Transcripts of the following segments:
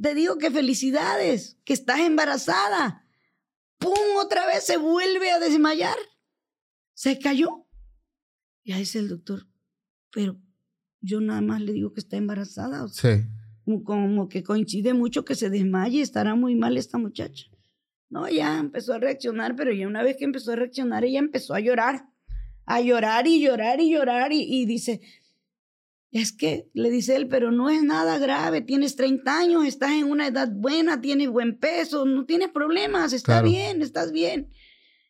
te digo que felicidades, que estás embarazada. ¡Pum! Otra vez se vuelve a desmayar. Se cayó. Ya dice el doctor, pero yo nada más le digo que está embarazada. sí. Como, que coincide mucho que se desmaye, estará muy mal esta muchacha. No, ya empezó a reaccionar, pero ya una vez que empezó a reaccionar, ella empezó a llorar, a llorar y llorar y llorar y dice, es que, le dice él, pero no es nada grave, tienes 30 años, estás en una edad buena, tienes buen peso, no tienes problemas, está bien, estás bien.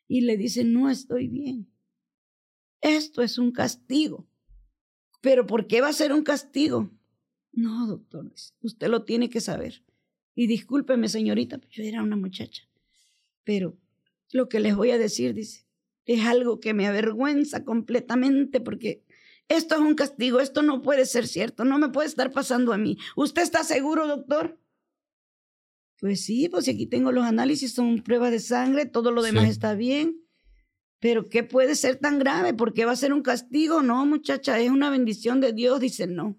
Y le dice, no estoy bien. Esto es un castigo. Pero ¿por qué va a ser un castigo? No, doctor, usted lo tiene que saber. Y discúlpeme, señorita, yo era una muchacha. Pero lo que les voy a decir, dice, es algo que me avergüenza completamente porque esto es un castigo, esto no puede ser cierto, no me puede estar pasando a mí. ¿Usted está seguro, doctor? Pues sí, pues aquí tengo los análisis, son pruebas de sangre, todo lo demás está bien. Pero ¿qué puede ser tan grave? ¿Por qué va a ser un castigo? No, muchacha, es una bendición de Dios. Dice, no.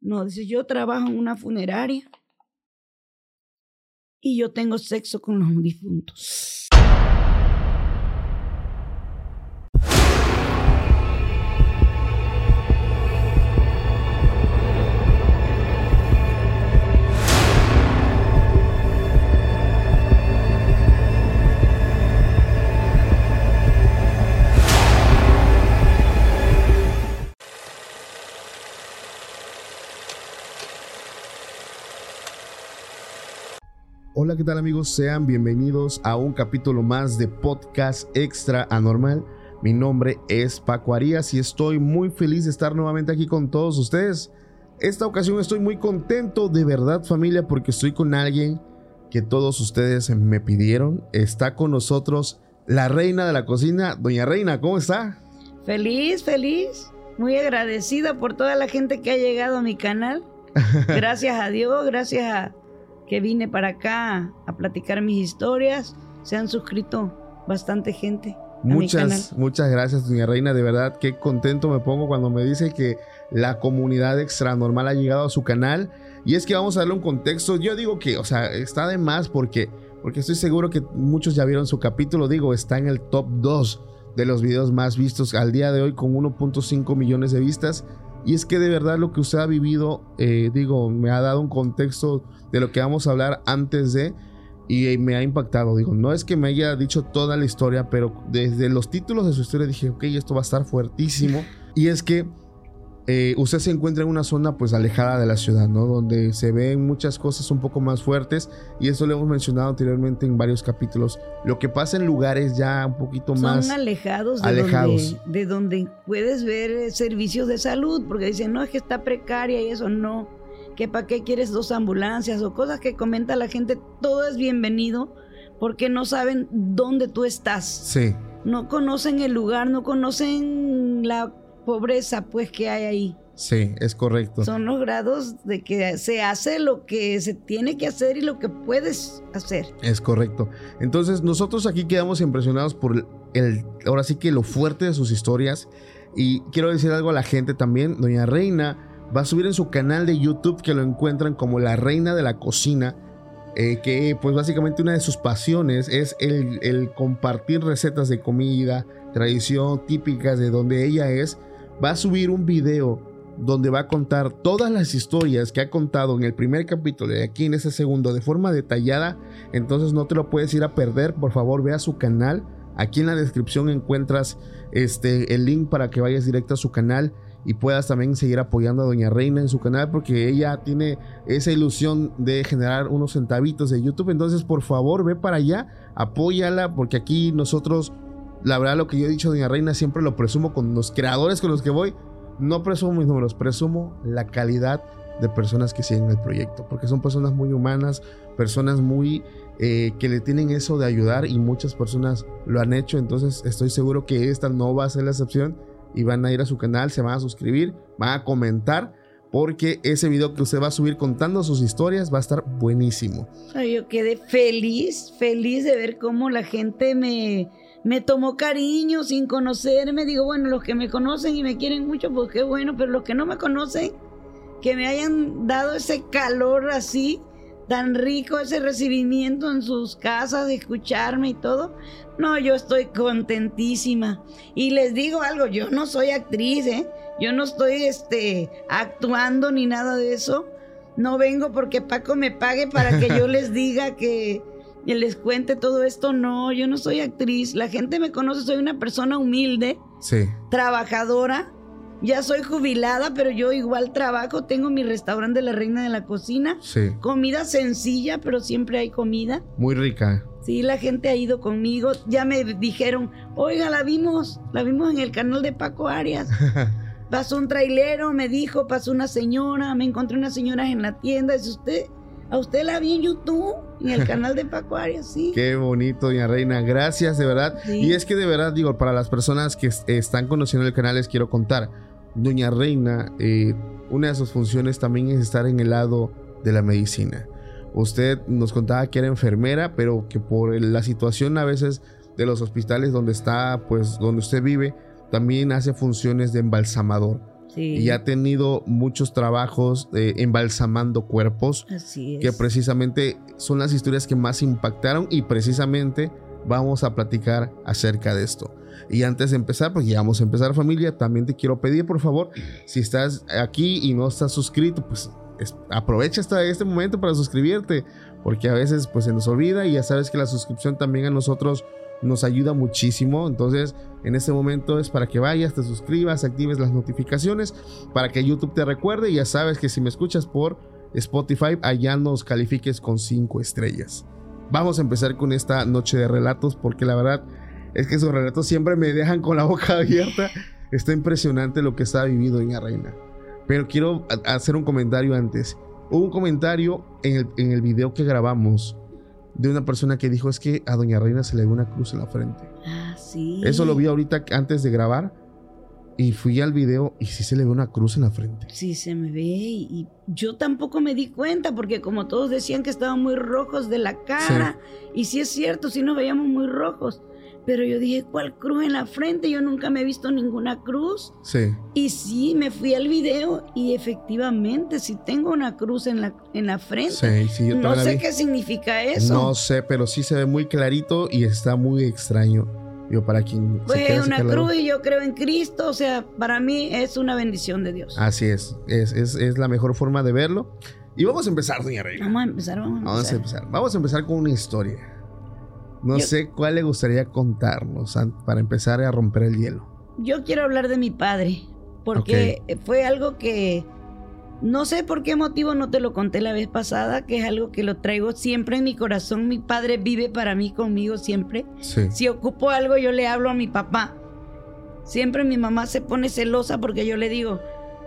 No, dice, yo trabajo en una funeraria y yo tengo sexo con los difuntos. Hola, ¿qué tal amigos? Sean bienvenidos a un capítulo más de Podcast Extra Anormal. Mi nombre es Paco Arias y estoy muy feliz de estar nuevamente aquí con todos ustedes. Esta ocasión estoy muy contento de verdad familia porque estoy con alguien que todos ustedes me pidieron. Está con nosotros la reina de la cocina, doña Reina, ¿cómo está? Feliz, feliz. Muy agradecida por toda la gente que ha llegado a mi canal. Gracias a Dios, gracias a que vine para acá a platicar mis historias. Se han suscrito bastante gente. Muchas, muchas gracias, doña Reina. De verdad, qué contento me pongo cuando me dice que la comunidad extra normal ha llegado a su canal. Y es que vamos a darle un contexto. Yo digo que, o sea, está de más porque, porque estoy seguro que muchos ya vieron su capítulo. Digo, está en el top 2 de los videos más vistos al día de hoy con 1.5 millones de vistas. Y es que de verdad lo que usted ha vivido, eh, digo, me ha dado un contexto de lo que vamos a hablar antes de y me ha impactado. Digo, no es que me haya dicho toda la historia, pero desde los títulos de su historia dije, ok, esto va a estar fuertísimo. Y es que eh, usted se encuentra en una zona pues alejada de la ciudad, ¿no? Donde se ven muchas cosas un poco más fuertes y eso lo hemos mencionado anteriormente en varios capítulos. Lo que pasa en lugares ya un poquito más alejados, de, alejados. Donde, de donde puedes ver eh, servicios de salud, porque dicen, no, es que está precaria y eso no, que para qué quieres dos ambulancias o cosas que comenta la gente, todo es bienvenido porque no saben dónde tú estás. Sí. No conocen el lugar, no conocen la pobreza pues que hay ahí. Sí, es correcto. Son los grados de que se hace lo que se tiene que hacer y lo que puedes hacer. Es correcto. Entonces nosotros aquí quedamos impresionados por el, ahora sí que lo fuerte de sus historias. Y quiero decir algo a la gente también. Doña Reina va a subir en su canal de YouTube que lo encuentran como la Reina de la Cocina. Eh, que pues básicamente una de sus pasiones es el, el compartir recetas de comida, tradición típicas de donde ella es va a subir un video donde va a contar todas las historias que ha contado en el primer capítulo y aquí en ese segundo de forma detallada. Entonces no te lo puedes ir a perder. Por favor, ve a su canal. Aquí en la descripción encuentras este, el link para que vayas directo a su canal y puedas también seguir apoyando a Doña Reina en su canal porque ella tiene esa ilusión de generar unos centavitos de YouTube. Entonces, por favor, ve para allá, apóyala porque aquí nosotros la verdad, lo que yo he dicho, Doña Reina, siempre lo presumo con los creadores con los que voy. No presumo mis números, presumo la calidad de personas que siguen el proyecto, porque son personas muy humanas, personas muy eh, que le tienen eso de ayudar y muchas personas lo han hecho, entonces estoy seguro que esta no va a ser la excepción y van a ir a su canal, se van a suscribir, van a comentar, porque ese video que usted va a subir contando sus historias va a estar buenísimo. Yo quedé feliz, feliz de ver cómo la gente me me tomó cariño sin conocerme. Digo, bueno, los que me conocen y me quieren mucho, pues qué bueno, pero los que no me conocen, que me hayan dado ese calor así, tan rico ese recibimiento en sus casas, de escucharme y todo. No, yo estoy contentísima. Y les digo algo, yo no soy actriz, ¿eh? Yo no estoy este, actuando ni nada de eso. No vengo porque Paco me pague para que yo les diga que les cuente todo esto. No, yo no soy actriz. La gente me conoce, soy una persona humilde, Sí. trabajadora. Ya soy jubilada, pero yo igual trabajo. Tengo mi restaurante La Reina de la Cocina. Sí. Comida sencilla, pero siempre hay comida. Muy rica. Sí, la gente ha ido conmigo. Ya me dijeron, oiga, la vimos, la vimos en el canal de Paco Arias. Pasó un trailero, me dijo, pasó una señora, me encontré unas señoras en la tienda. Dice usted, a usted la vi en YouTube, en el canal de Paco Arias, sí. Qué bonito, doña Reina. Gracias, de verdad. Sí. Y es que de verdad, digo, para las personas que est- están conociendo el canal, les quiero contar. Doña Reina, eh, una de sus funciones también es estar en el lado de la medicina. Usted nos contaba que era enfermera, pero que por la situación a veces de los hospitales donde está, pues donde usted vive, también hace funciones de embalsamador. Sí, Y ha tenido muchos trabajos eh, embalsamando cuerpos así es. que precisamente son las historias que más impactaron y precisamente vamos a platicar acerca de esto. Y antes de empezar, pues ya vamos a empezar familia, también te quiero pedir por favor, si estás aquí y no estás suscrito, pues es- aprovecha esta, este momento para suscribirte, porque a veces pues se nos olvida y ya sabes que la suscripción también a nosotros nos ayuda muchísimo, entonces en este momento es para que vayas, te suscribas, actives las notificaciones, para que YouTube te recuerde y ya sabes que si me escuchas por Spotify, allá nos califiques con 5 estrellas. Vamos a empezar con esta noche de relatos porque la verdad es que esos relatos siempre me dejan con la boca abierta. Está impresionante lo que está vivido Doña Reina. Pero quiero hacer un comentario antes. Hubo un comentario en el, en el video que grabamos de una persona que dijo es que a Doña Reina se le ve una cruz en la frente. Ah, sí. Eso lo vi ahorita antes de grabar y fui al video y sí se le ve una cruz en la frente. Sí, se me ve y, y yo tampoco me di cuenta porque como todos decían que estaban muy rojos de la cara y sí es cierto, sí nos veíamos muy rojos, pero yo dije, ¿cuál cruz en la frente? Yo nunca me he visto ninguna cruz Sí. y sí, me fui al video y efectivamente sí tengo una cruz en la, en la frente. Sí, sí, yo no sé qué significa eso. No sé, pero sí se ve muy clarito y está muy extraño. Yo, para quien se pues quiera una cruz y yo creo en Cristo, o sea, para mí es una bendición de Dios. Así es. Es, es, es la mejor forma de verlo. Y vamos a empezar, doña Reina. Vamos a empezar, vamos a empezar. Vamos a empezar. Vamos a empezar con una historia. No Yo- sé cuál le gustaría contarnos para empezar a romper el hielo. Yo quiero hablar de mi padre, porque fue algo que no sé por qué motivo no te lo conté la vez pasada, que es algo que lo traigo siempre en mi corazón. Mi padre vive para mí, conmigo siempre. Sí. Si ocupo algo, yo le hablo a mi papá. Siempre mi mamá se pone celosa porque yo le digo,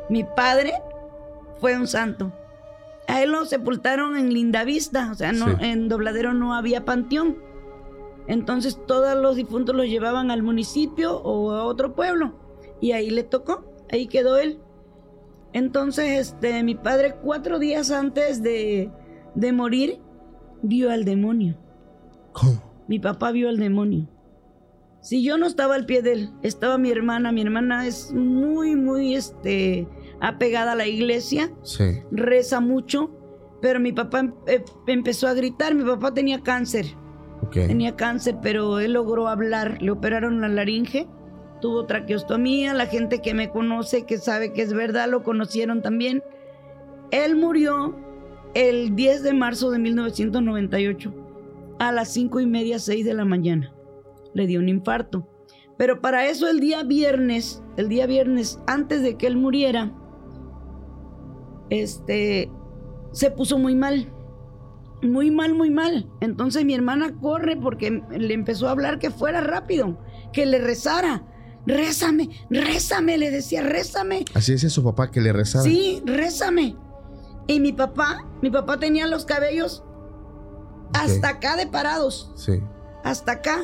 mi padre fue un santo. A él lo sepultaron en Lindavista, o sea, no, Sí. en Dobladero no había panteón. Entonces todos los difuntos los llevaban al municipio o a otro pueblo. Y ahí le tocó, ahí quedó él. Entonces, este, mi padre cuatro días antes de, de morir vio al demonio. ¿Cómo? Mi papá vio al demonio. Si yo no estaba al pie de él, estaba mi hermana. Mi hermana es muy, muy, este, apegada a la iglesia, Sí. reza mucho, pero mi papá em- eh, empezó a gritar. Mi papá tenía cáncer, Ok. tenía cáncer, pero él logró hablar. Le operaron la laringe, tuvo traqueostomía. La gente que me conoce, que sabe que es verdad, lo conocieron también. Él murió el 10 de marzo de 1998 a las cinco y media, 6 de la mañana. Le dio un infarto. Pero para eso el día viernes, el día viernes antes de que él muriera, este, se puso muy mal. Muy mal, muy mal. Entonces mi hermana corre porque le empezó a hablar que fuera rápido, que le rezara. Rézame, rézame, le decía, rézame. Así decía su papá que le rezaba. Sí, rézame. Y mi papá, mi papá tenía los cabellos hasta acá de parados, Sí. hasta acá.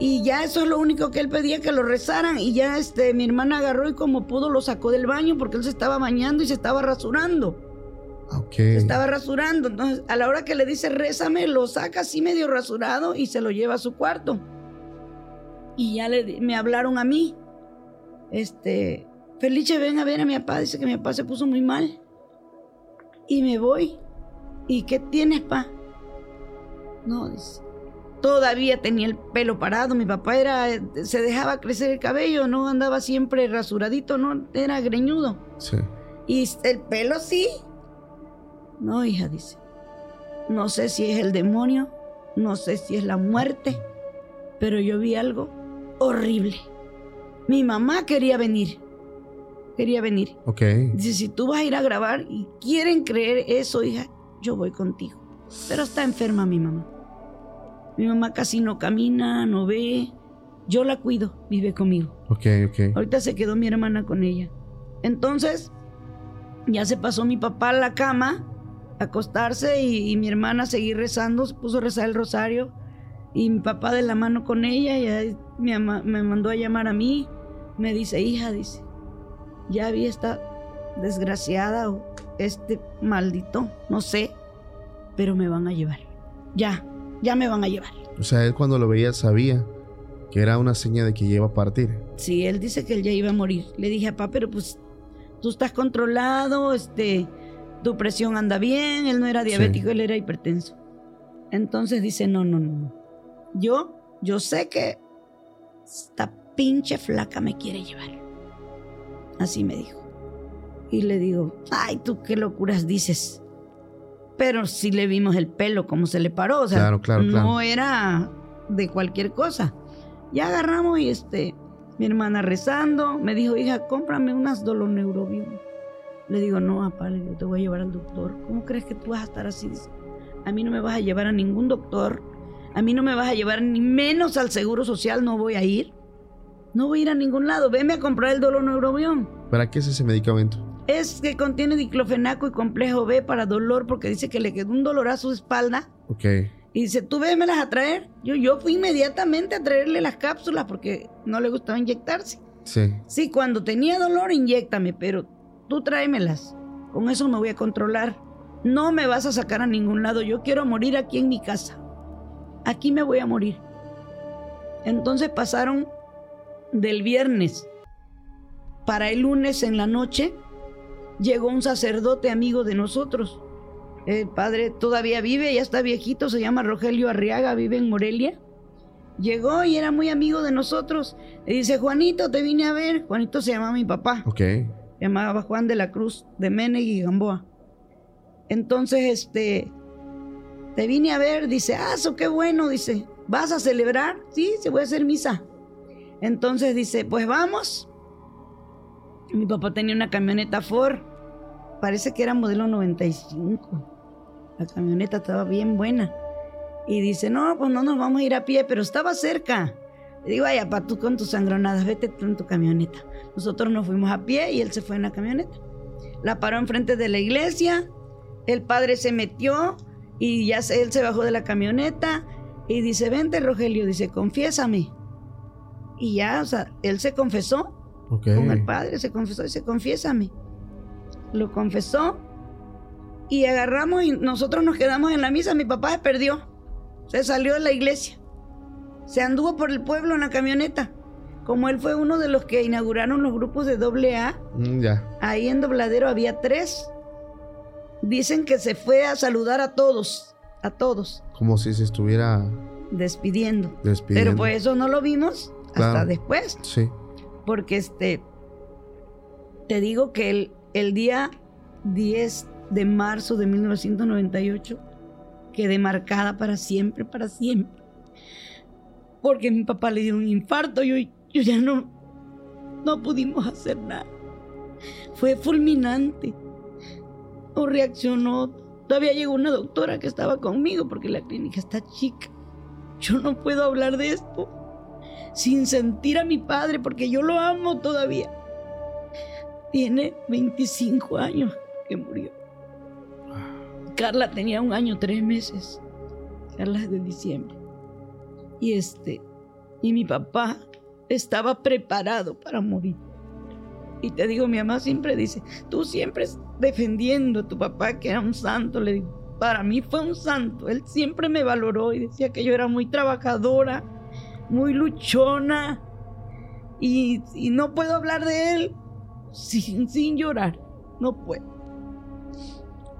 Y ya eso es lo único que él pedía que lo rezaran. Y ya este, mi hermana agarró y como pudo lo sacó del baño porque él se estaba bañando y se estaba rasurando. Ok. Se estaba rasurando. Entonces, a la hora que le dice rézame, lo saca así medio rasurado y se lo lleva a su cuarto. Y ya le, me hablaron a mí. Este, Felice, ven a ver a mi papá. Dice que mi papá se puso muy mal. Y me voy. ¿y qué tienes, pa? No, dice. Todavía tenía el pelo parado. Mi papá era, se dejaba crecer el cabello, no andaba siempre rasuradito, no era greñudo. Sí. Y el pelo sí. No, hija, dice. No sé si es el demonio, no sé si es la muerte, pero yo vi algo horrible. Mi mamá quería venir. Quería venir. Ok. Dice, si tú vas a ir a grabar y quieren creer eso, hija, yo voy contigo. Pero está enferma mi mamá. Mi mamá casi no camina, no ve. Yo la cuido, vive conmigo. Ok, ok. Ahorita se quedó mi hermana con ella. Entonces, ya se pasó mi papá a la cama, acostarse, y, y mi hermana seguir rezando, se puso a rezar el rosario. Y mi papá de la mano con ella, y ama- me mandó a llamar a mí. Me dice, hija, dice, ya vi esta desgraciada o este maldito, no sé, pero me van a llevar. Ya, ya me van a llevar. O sea, él cuando lo veía sabía que era una seña de que iba a partir. Sí, él dice que él ya iba a morir. Le dije, papá, pero pues tú estás controlado, este, tu presión anda bien, él no era diabético, Sí. él era hipertenso. Entonces dice, no, no, no. Yo, yo sé que esta pinche flaca me quiere llevar. Así me dijo. Y le digo, ay, tú qué locuras dices. Pero sí le vimos el pelo, como se le paró. O sea, Claro, claro, no claro. era de cualquier cosa. Ya agarramos y este, mi hermana rezando, me dijo, hija, cómprame unas doloneurobion. Le digo, no, papá, le digo, te voy a llevar al doctor. ¿Cómo crees que tú vas a estar así? Dice, a mí no me vas a llevar a ningún doctor. A mí no me vas a llevar ni menos al seguro social, no voy a ir. No voy a ir a ningún lado. Veme a comprar el doloneurobion. ¿Para qué es ese medicamento? Es que contiene diclofenaco y complejo B para dolor porque dice que le quedó un dolorazo de espalda. Ok. Y dice, tú vémelas a traer. Yo, yo fui inmediatamente a traerle las cápsulas porque no le gustaba inyectarse. Sí. Sí, cuando tenía dolor, inyectame, pero tú tráemelas. Con eso me voy a controlar. No me vas a sacar a ningún lado. Yo quiero morir aquí en mi casa. Aquí me voy a morir. Entonces pasaron del viernes para el lunes en la noche. Llegó un sacerdote amigo de nosotros. El padre todavía vive, ya está viejito, se llama Rogelio Arriaga, vive en Morelia. Llegó y era muy amigo de nosotros. Le dice, Juanito, te vine a ver. Juanito se llamaba mi papá. Ok. Llamaba Juan de la Cruz de Menegui y Gamboa. Entonces, este, te vine a ver, dice, ah, eso qué bueno, dice, ¿vas a celebrar? Sí, se voy a hacer misa. Entonces dice, pues vamos. Mi papá tenía una camioneta Ford, parece que era modelo 95. La camioneta estaba bien buena. Y dice, no, pues no nos vamos a ir a pie, pero estaba cerca. Le digo, vaya, pa, tú con tus sangronadas, vete tú en tu camioneta. Nosotros nos fuimos a pie y él se fue en la camioneta. La paró enfrente de la iglesia, el padre se metió y ya él se bajó de la camioneta y dice, vente Rogelio, dice, confiésame. Y ya, o sea, él se confesó con el padre, se confesó y dice, confiésame. Lo confesó y agarramos y nosotros nos quedamos en la misa. Mi papá se perdió, se salió de la iglesia, se anduvo por el pueblo en la camioneta. Como él fue uno de los que inauguraron los grupos de doble A, Mm, ya. ahí en Dobladero había tres. Dicen que se fue a saludar a todos, a todos, Como si se estuviera despidiendo. despidiendo. Pero pues eso no lo vimos hasta Claro. después. Sí. Porque este, te digo que el, el día 10 de marzo de 1998 quedé marcada para siempre, para siempre. Porque mi papá le dio un infarto y yo, yo ya no, no pudimos hacer nada. Fue fulminante. No reaccionó. Todavía llegó una doctora que estaba conmigo porque la clínica está chica. Yo no puedo hablar de esto sin sentir a mi padre porque yo lo amo todavía. Tiene 25 años que murió. Carla tenía un año, tres meses. Carla es de diciembre. Y este, y mi papá estaba preparado para morir. Y te digo, mi mamá siempre dice, tú siempre defendiendo a tu papá que era un santo. Le digo, para mí fue un santo. Él siempre me valoró y decía que yo era muy trabajadora, muy luchona. Y, y no puedo hablar de él sin, sin llorar. No puedo.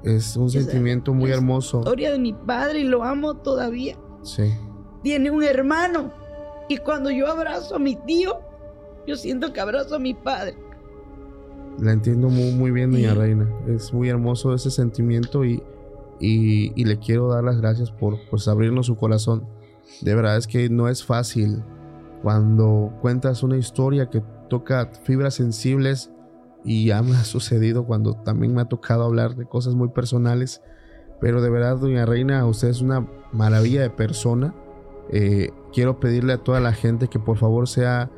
Es un sentimiento muy hermoso. La historia de mi padre y lo amo todavía. Sí. Tiene un hermano. Y cuando yo abrazo a mi tío, yo siento que abrazo a mi padre. La entiendo muy, muy bien, doña Reina. Es muy hermoso ese sentimiento y, y, le quiero dar las gracias por pues, abrirnos su corazón. De verdad es que no es fácil cuando cuentas una historia que toca fibras sensibles y ya me ha sucedido cuando también me ha tocado hablar de cosas muy personales. Pero de verdad, doña Reina, usted es una maravilla de persona. Eh, quiero pedirle a toda la gente que por favor sea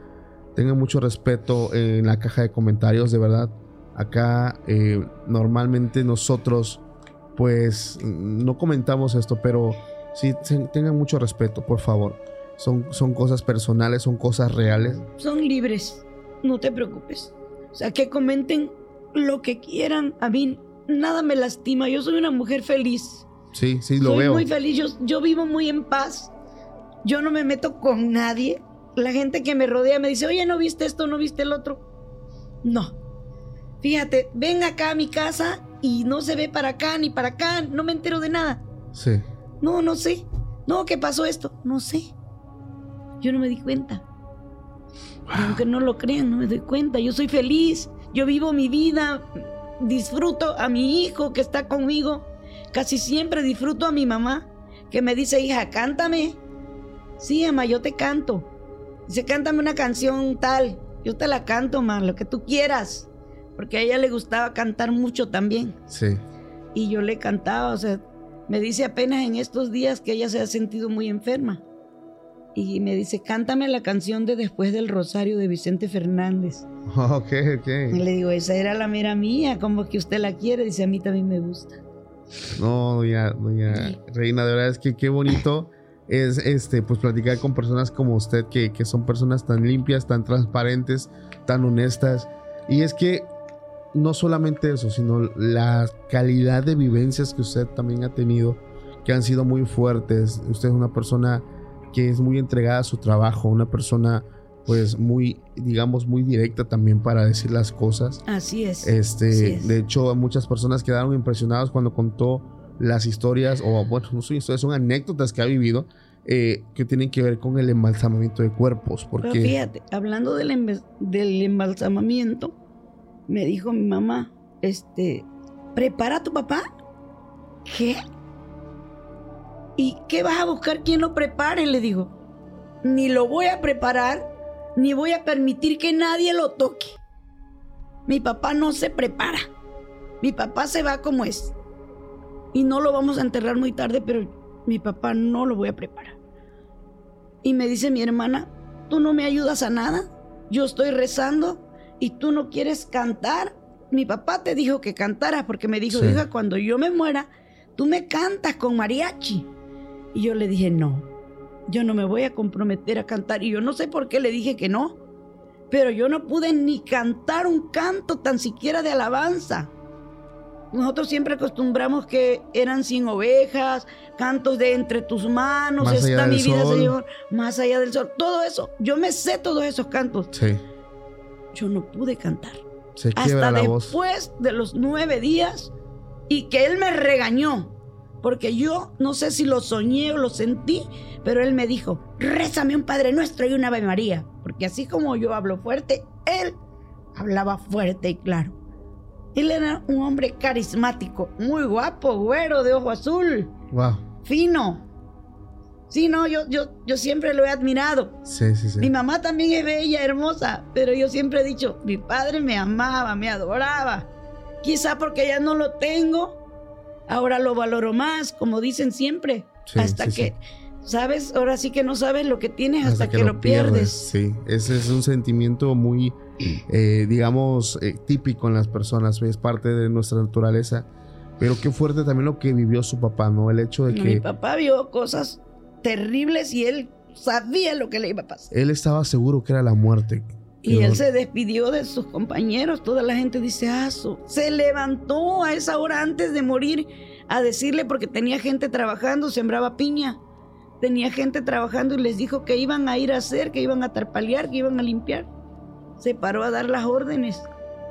tengan mucho respeto en la caja de comentarios, de verdad. Acá eh, normalmente nosotros pues no comentamos esto, pero sí tengan mucho respeto, por favor. Son, son cosas personales, son cosas reales. Son libres, no te preocupes. O sea, que comenten lo que quieran. A mí nada me lastima. Yo soy una mujer feliz. Sí, sí, lo veo. Soy muy feliz. Yo, yo vivo muy en paz. Yo no me meto con nadie la gente que me rodea me dice, oye, ¿no viste esto? ¿No viste el otro? No. Fíjate, ven acá a mi casa y no se ve para acá ni para acá, no me entero de nada. Sí. No, no sé. No, ¿qué pasó esto? No sé. Yo no me di cuenta. Aunque no lo crean, no me doy cuenta. Yo soy feliz. Yo vivo mi vida. Disfruto a mi hijo que está conmigo. Casi siempre disfruto a mi mamá que me dice, hija, cántame. Sí, ama, yo te canto. Dice, cántame una canción tal. Yo te la canto, man, lo que tú quieras. Porque a ella le gustaba cantar mucho también. Sí. Y yo le cantaba, o sea, me dice apenas en estos días que ella se ha sentido muy enferma. Y me dice, cántame la canción de Después del Rosario de Vicente Fernández. Ok, ok. Y le digo, esa era la mera mía, como que usted la quiere. Dice, a mí también me gusta. No, doña, doña Reina, de verdad es que qué bonito es este, pues platicar con personas como usted, que, son personas tan limpias, tan transparentes, tan honestas. Y es que no solamente eso, sino la calidad de vivencias que usted también ha tenido, que han sido muy fuertes. Usted es una persona que es muy entregada a su trabajo, una persona pues muy, digamos, muy directa también para decir las cosas. Así es. Este, de hecho, muchas personas quedaron impresionadas cuando contó las historias, o bueno, no son historias, son anécdotas que ha vivido eh, que tienen que ver con el embalsamamiento de cuerpos. Porque... Pero fíjate, hablando del, del embalsamamiento, me dijo mi mamá, este, ¿prepara a tu papá? ¿Qué? ¿Y qué vas a buscar quien lo prepare? Le digo, ni lo voy a preparar, ni voy a permitir que nadie lo toque. Mi papá no se prepara. Mi papá se va como es y no lo vamos a enterrar muy tarde, pero mi papá no lo voy a preparar. Y me dice mi hermana, tú no me ayudas a nada, yo estoy rezando y tú no quieres cantar. Mi papá te dijo que cantaras porque me dijo, hija, cuando yo me muera, tú me cantas con mariachi. Y yo le dije, no, yo no me voy a comprometer a cantar. Y yo no sé por qué le dije que no, pero yo no pude ni cantar un canto tan siquiera de alabanza. Nosotros siempre acostumbramos que eran sin ovejas, cantos de entre tus manos, más está mi vida, Señor, más allá del sol. Todo eso, yo me sé todos esos cantos. Sí. Yo no pude cantar. Se Hasta la después de los nueve días y que él me regañó. Porque yo no sé si lo soñé o lo sentí, pero él me dijo, rézame un Padre Nuestro y una Ave María. Porque así como yo hablo fuerte, él hablaba fuerte y claro. Él era un hombre carismático, muy guapo, güero, de ojo azul. Wow. Fino. Sí, no, yo, yo, yo siempre lo he admirado. Sí, sí, sí. Mi mamá también es bella, hermosa, pero yo siempre he dicho, mi padre me amaba, me adoraba. Quizá porque ya no lo tengo, ahora lo valoro más, como dicen siempre. hasta que, ¿sabes? Ahora sí que no sabes lo que tienes hasta, que, lo pierdes. Sí, ese es un sentimiento muy eh, digamos, eh, típico en las personas, es parte de nuestra naturaleza. Pero qué fuerte también lo que vivió su papá, ¿no? El hecho de que... Mi papá vio cosas terribles y él sabía lo que le iba a pasar. Él estaba seguro que era la muerte. Y él se despidió de sus compañeros. Toda la gente dice, ah, se levantó a esa hora antes de morir a decirle porque tenía gente trabajando, sembraba piña. Tenía gente trabajando y les dijo que iban a ir a hacer, que iban a tarpalear, que iban a limpiar se paró a dar las órdenes.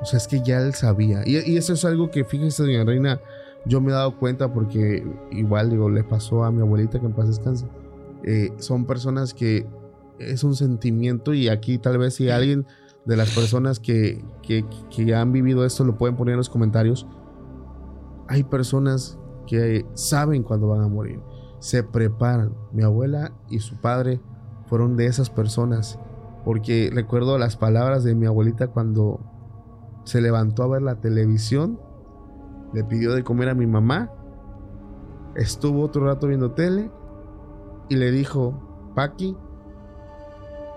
O sea, es que ya él sabía. Y, eso es algo que, fíjese, doña Reina, yo me he dado cuenta porque igual digo, le pasó a mi abuelita que en paz descanse. Eh, son personas que es un sentimiento y aquí tal vez si alguien de las personas que, que, que han vivido esto lo pueden poner en los comentarios. Hay personas que saben cuándo van a morir, se preparan. Mi abuela y su padre fueron de esas personas, porque recuerdo las palabras de mi abuelita cuando se levantó a ver la televisión, le pidió de comer a mi mamá, estuvo otro rato viendo tele y le dijo, Paqui,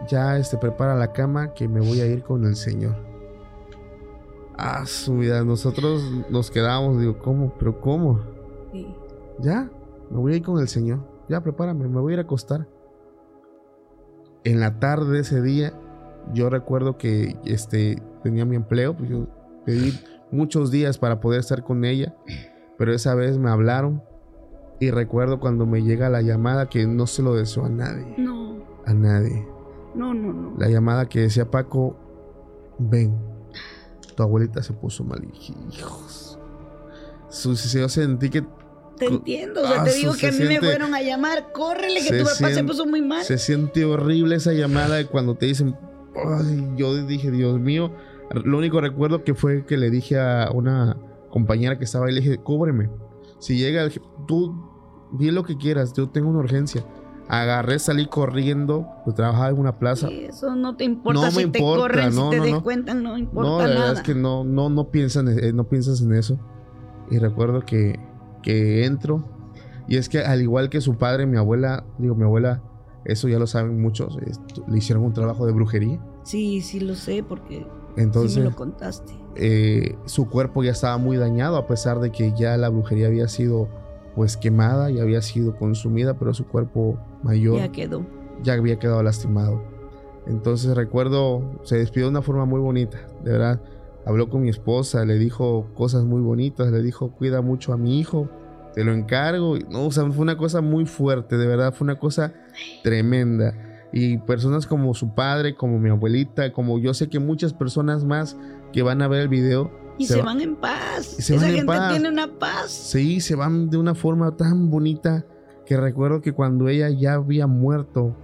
ya este, prepara la cama que me voy a ir con el Señor. Ah, su vida, nosotros nos quedamos, digo, ¿cómo? ¿Pero cómo? Ya, me voy a ir con el Señor. Ya, prepárame, me voy a ir a acostar. En la tarde de ese día, yo recuerdo que este, tenía mi empleo, pues yo pedí muchos días para poder estar con ella, pero esa vez me hablaron y recuerdo cuando me llega la llamada que no se lo deseo a nadie. No. A nadie. No, no, no. La llamada que decía Paco, ven, tu abuelita se puso mal. Hijos. Yo sentí que te entiendo, o sea, te digo que a mí me fueron a llamar, córrele que tu papá se puso muy mal. Se siente horrible esa llamada de cuando te dicen, Ay, yo dije, Dios mío, lo único recuerdo que fue que le dije a una compañera que estaba ahí, le dije, cúbreme, si llega, tú di lo que quieras, yo tengo una urgencia. Agarré, salí corriendo, pues trabajaba en una plaza. eso no te importa no si me importa, te corren, no, si te no, descuentan, no importa no, la verdad es que no, no, no, piensan, eh, no piensas en eso. Y recuerdo que que entro. Y es que al igual que su padre, mi abuela, digo, mi abuela, eso ya lo saben muchos, le hicieron un trabajo de brujería. Sí, sí lo sé porque Entonces, me lo contaste. Eh, su cuerpo ya estaba muy dañado a pesar de que ya la brujería había sido pues quemada y había sido consumida, pero su cuerpo mayor ya quedó. Ya había quedado lastimado. Entonces recuerdo, se despidió de una forma muy bonita, de verdad habló con mi esposa, le dijo cosas muy bonitas, le dijo cuida mucho a mi hijo, te lo encargo. No, o sea, fue una cosa muy fuerte, de verdad, fue una cosa tremenda. Y personas como su padre, como mi abuelita, como yo sé que muchas personas más que van a ver el video. Y se, van en paz. Se Esa gente tiene una paz. Sí, se van de una forma tan bonita que recuerdo que cuando ella ya había muerto,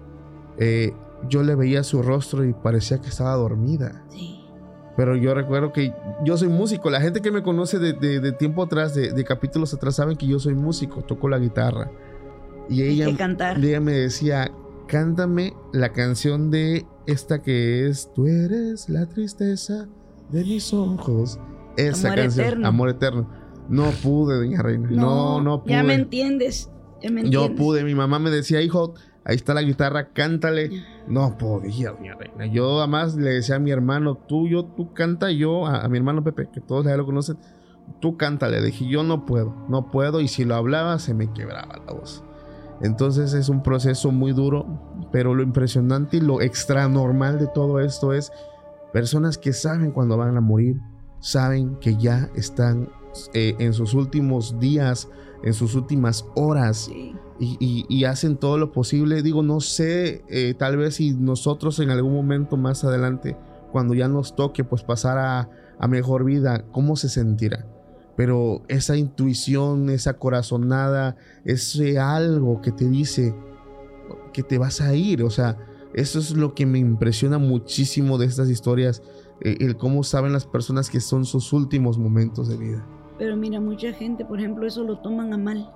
eh, yo le veía su rostro y parecía que estaba dormida. Sí. Pero yo recuerdo que yo soy músico. La gente que me conoce de, tiempo atrás, de, capítulos atrás, saben que yo soy músico, toco la guitarra. Y ella, ella me decía, cántame la canción de esta que es Tú eres la tristeza de mis ojos. Esa Amor canción, eterno. Amor Eterno. No pude, doña Reina. No, no, pude. Ya me entiendes. Yo pude. Mi mamá me decía, hijo, ahí está la guitarra, cántale. No podía, doña Reina. Yo además le decía a mi hermano, tú, yo, tú canta, yo, a, mi hermano Pepe, que todos ya lo conocen, tú cántale. Le dije, yo no puedo, no puedo, y si lo hablaba se me quebraba la voz. Entonces es un proceso muy duro, pero lo impresionante y lo extra normal de todo esto es personas que saben cuando van a morir, saben que ya están eh, en sus últimos días, en sus últimas horas y, hacen todo lo posible. Digo, no sé, eh, tal vez si nosotros en algún momento más adelante, cuando ya nos toque, pues pasar a, a mejor vida, ¿cómo se sentirá? Pero esa intuición, esa corazonada, ese algo que te dice que te vas a ir, o sea, eso es lo que me impresiona muchísimo de estas historias, eh, el cómo saben las personas que son sus últimos momentos de vida. Pero mira, mucha gente, por ejemplo, eso lo toman a mal.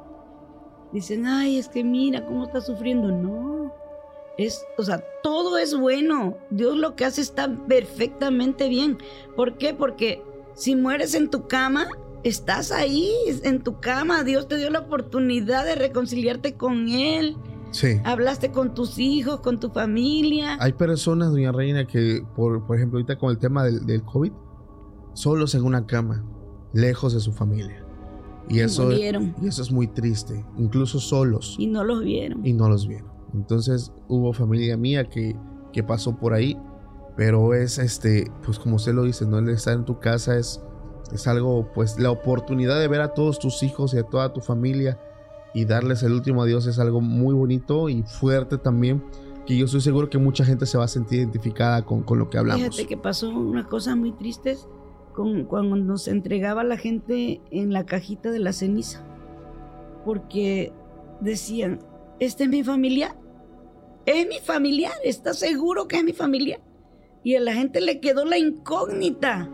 Dicen, ay, es que mira cómo está sufriendo. No, es, o sea, todo es bueno. Dios lo que hace está perfectamente bien. ¿Por qué? Porque si mueres en tu cama, estás ahí, en tu cama. Dios te dio la oportunidad de reconciliarte con Él. Sí. Hablaste con tus hijos, con tu familia. Hay personas, doña Reina, que, por, por ejemplo, ahorita con el tema del, del COVID, solos en una cama lejos de su familia. Y eso, y eso es muy triste, incluso solos. Y no los vieron. Y no los vieron. Entonces hubo familia mía que, que pasó por ahí, pero es este, pues como usted lo dice, no el estar en tu casa es, es algo, pues la oportunidad de ver a todos tus hijos y a toda tu familia y darles el último adiós es algo muy bonito y fuerte también, que yo estoy seguro que mucha gente se va a sentir identificada con, con lo que hablamos. Fíjate que pasó unas cosas muy tristes con, cuando se entregaba a la gente en la cajita de la ceniza. Porque decían, este es mi familiar. Es mi familiar, ¿está seguro que es mi familiar? Y a la gente le quedó la incógnita.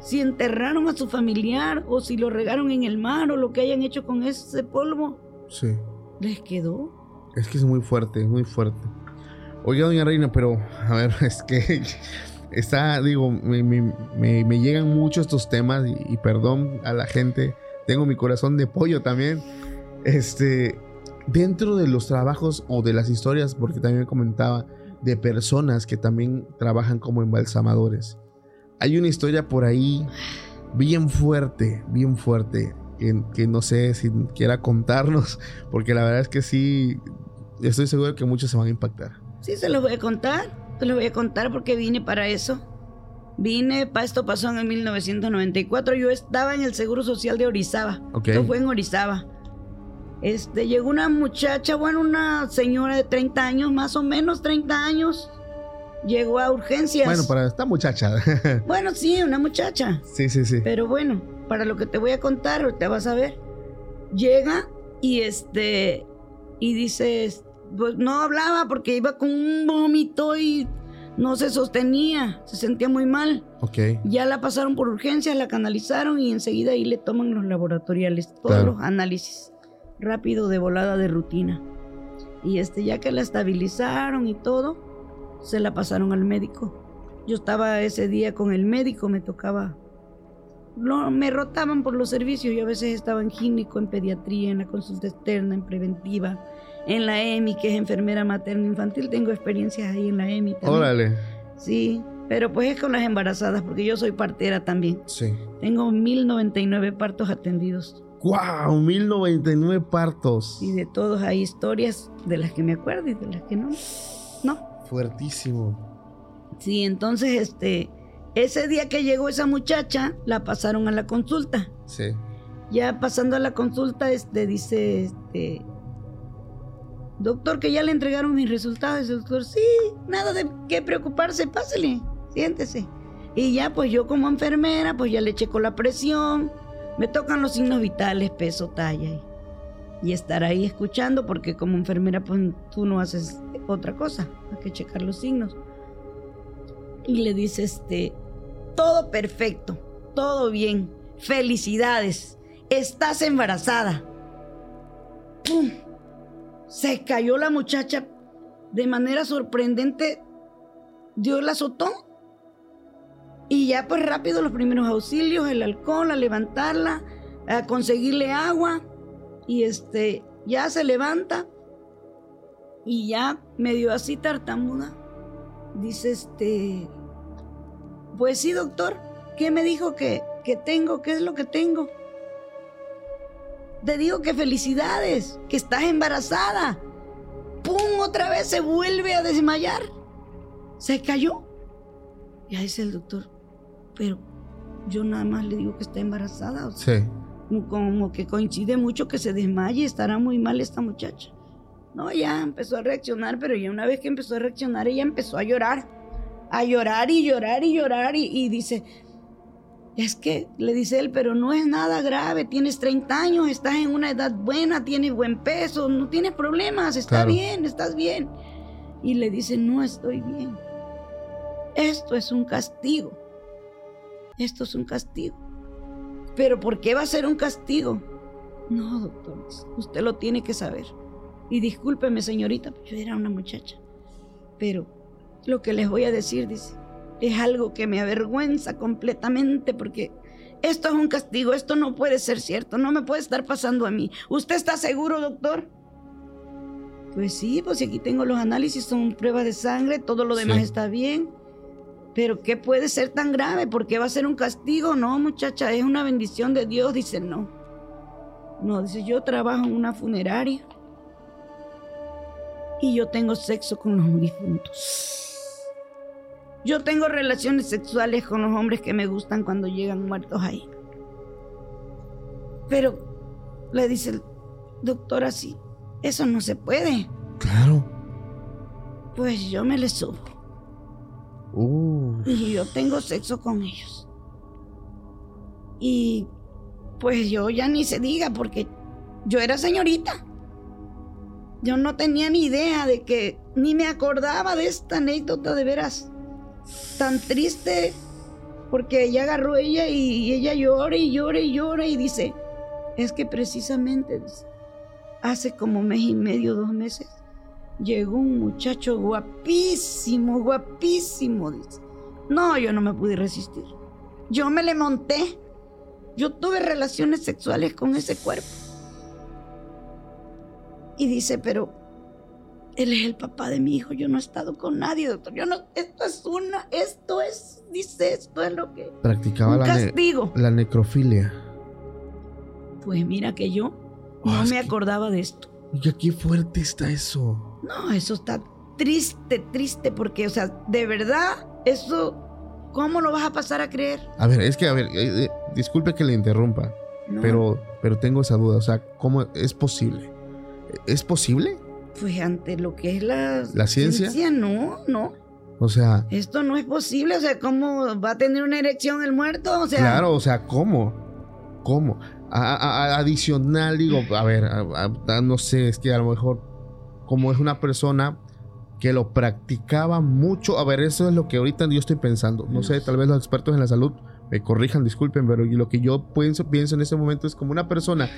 Si enterraron a su familiar o si lo regaron en el mar o lo que hayan hecho con ese polvo. Sí. Les quedó. Es que es muy fuerte, muy fuerte. Oiga, doña Reina, pero a ver, es que está, digo, me, llegan mucho estos temas y, perdón a la gente, tengo mi corazón de pollo también. Este, dentro de los trabajos o de las historias, porque también comentaba de personas que también trabajan como embalsamadores. Hay una historia por ahí bien fuerte, bien fuerte, que, que no sé si quiera contarnos, porque la verdad es que sí, estoy seguro que muchos se van a impactar. Sí, se los voy a contar. Te lo voy a contar porque vine para eso. Vine, para esto pasó en el 1994. Yo estaba en el Seguro Social de Orizaba. Esto fue en Orizaba. Este, llegó una muchacha, bueno, una señora de 30 años, más o menos 30 años. Llegó a urgencias. Bueno, para esta muchacha. bueno, sí, una muchacha. Sí, sí, sí. Pero bueno, para lo que te voy a contar, te vas a ver. Llega y este, y dice, pues no hablaba porque iba con un vómito y no se sostenía, se sentía muy mal. Ok. Ya la pasaron por urgencias, la canalizaron y enseguida ahí le toman los laboratoriales, todos los análisis, rápido de volada de rutina. Y este, ya que la estabilizaron y todo, se la pasaron al médico. Yo estaba ese día con el médico, me tocaba. No, me rotaban por los servicios. Yo a veces estaba en gínico, en pediatría, en la consulta externa, en preventiva en la EMI, que es enfermera materna infantil. Tengo experiencias ahí en la EMI también. Órale. Sí, pero pues es con las embarazadas, porque yo soy partera también. Sí. Tengo 1099 partos atendidos. ¡Guau! 1099 partos. Y de todos hay historias de las que me acuerdo y de las que no. No. Fuertísimo. Sí, entonces, este, ese día que llegó esa muchacha, la pasaron a la consulta. Sí. Ya pasando a la consulta, este, dice, este, Doctor, que ya le entregaron mis resultados. Doctor, sí, nada de qué preocuparse, pásele, siéntese. Y ya, pues yo como enfermera, pues ya le checo la presión, me tocan los signos vitales, peso, talla. Y, estar ahí escuchando, porque como enfermera, pues tú no haces otra cosa, hay que checar los signos. Y le dice, este, todo perfecto, todo bien, felicidades, estás embarazada. ¡Pum! Se cayó la muchacha de manera sorprendente. Dios la azotó. Y ya pues rápido los primeros auxilios, el alcohol, a levantarla, a conseguirle agua. Y este, ya se levanta. Y ya medio así tartamuda. Dice este, pues sí doctor, ¿qué me dijo que, que tengo? ¿Qué es lo que tengo? Te digo que felicidades, que estás embarazada. ¡Pum! Otra vez se vuelve a desmayar. Se cayó. Ya dice el doctor, pero yo nada más le digo que está embarazada. sí. Como que coincide mucho que se desmaye, estará muy mal esta muchacha. No, ya empezó a reaccionar, pero ya una vez que empezó a reaccionar, ella empezó a llorar. A llorar y llorar y llorar y, y dice, es que, le dice él, pero no es nada grave, tienes 30 años, estás en una edad buena, tienes buen peso, no tienes problemas, está bien, estás bien. Y le dice, no estoy bien. Esto es un castigo. Esto es un castigo. Pero ¿por qué va a ser un castigo? No, doctor, usted lo tiene que saber. Y discúlpeme, señorita, yo era una muchacha. Pero lo que les voy a decir, dice, es algo que me avergüenza completamente porque esto es un castigo, esto no puede ser cierto, no me puede estar pasando a mí. ¿Usted está seguro, doctor? Pues sí, pues aquí tengo los análisis, son pruebas de sangre, todo lo demás está bien. Pero ¿qué puede ser tan grave? ¿Por qué va a ser un castigo? No, muchacha, es una bendición de Dios. Dice, no. No, dice, yo trabajo en una funeraria y yo tengo sexo con los difuntos. Yo tengo relaciones sexuales con los hombres que me gustan cuando llegan muertos ahí. Pero le dice el doctor así, eso no se puede. Claro. Pues yo me les subo. Uh. Y yo tengo sexo con ellos. Y pues yo ya ni se diga porque yo era señorita. Yo no tenía ni idea de que, ni me acordaba de esta anécdota de veras tan triste, porque ella agarró ella y ella llora y llora y llora y dice, es que precisamente hace como mes y medio, dos meses, llegó un muchacho guapísimo, guapísimo, dice. No, yo no me pude resistir. Yo me le monté. Yo tuve relaciones sexuales con ese cuerpo. Y dice, pero él es el papá de mi hijo, yo no he estado con nadie, doctor. Yo no, esto es una, esto es, dice, esto es lo que... Practicaba la, castigo. la necrofilia. Pues mira que yo no me acordaba de esto. Oye, qué fuerte está eso. No, eso está triste, triste, porque, o sea, de verdad, eso, ¿cómo lo vas a pasar a creer? A ver, es que, a ver, eh, eh, disculpe que le interrumpa, pero, pero tengo esa duda, o sea, ¿cómo es posible? ¿Es posible? Pues ante lo que es la, ¿La ciencia? no, no. O sea. Esto no es posible. O sea, ¿cómo va a tener una erección el muerto? O sea. Claro, o sea, ¿cómo? ¿Cómo? adicional, digo, a ver, no sé, es que a lo mejor, como es una persona que lo practicaba mucho, a ver, eso es lo que ahorita yo estoy pensando. No sé, tal vez los expertos en la salud me corrijan, disculpen, pero lo que yo pienso, pienso en ese momento es como una persona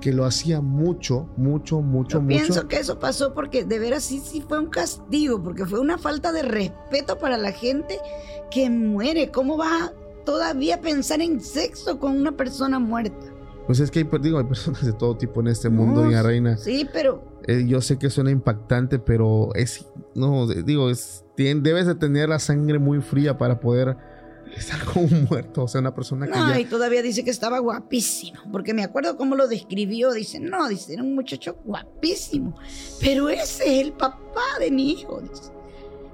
que lo hacía mucho, mucho, mucho, mucho. Pienso que eso pasó porque de veras sí, sí fue un castigo, porque fue una falta de respeto para la gente que muere. ¿Cómo vas a todavía pensar en sexo con una persona muerta? Pues es que hay, pues, digo, hay personas de todo tipo en este mundo, doña Reina. Sí, pero... Eh, yo sé que suena impactante, pero es... No, digo, es, debes de tener la sangre muy fría para poder como un muerto, o sea, una persona que. No, y todavía dice que estaba guapísimo, porque me acuerdo cómo lo describió. Dice, no, dice, era un muchacho guapísimo, pero ese es el papá de mi hijo. Dice.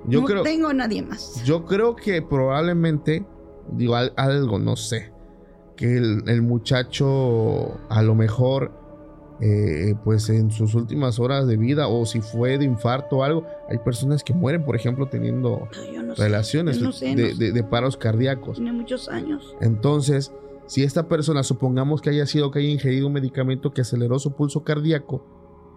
Yo no tengo a nadie más. Yo creo que probablemente, digo, algo, no sé, que el, el muchacho a lo mejor eh, pues en sus últimas horas de vida o si fue de infarto o algo. Hay personas que mueren, por ejemplo, teniendo relaciones de, paros cardíacos. Tiene muchos años. Entonces, si esta persona, supongamos que haya sido que haya ingerido un medicamento que aceleró su pulso cardíaco,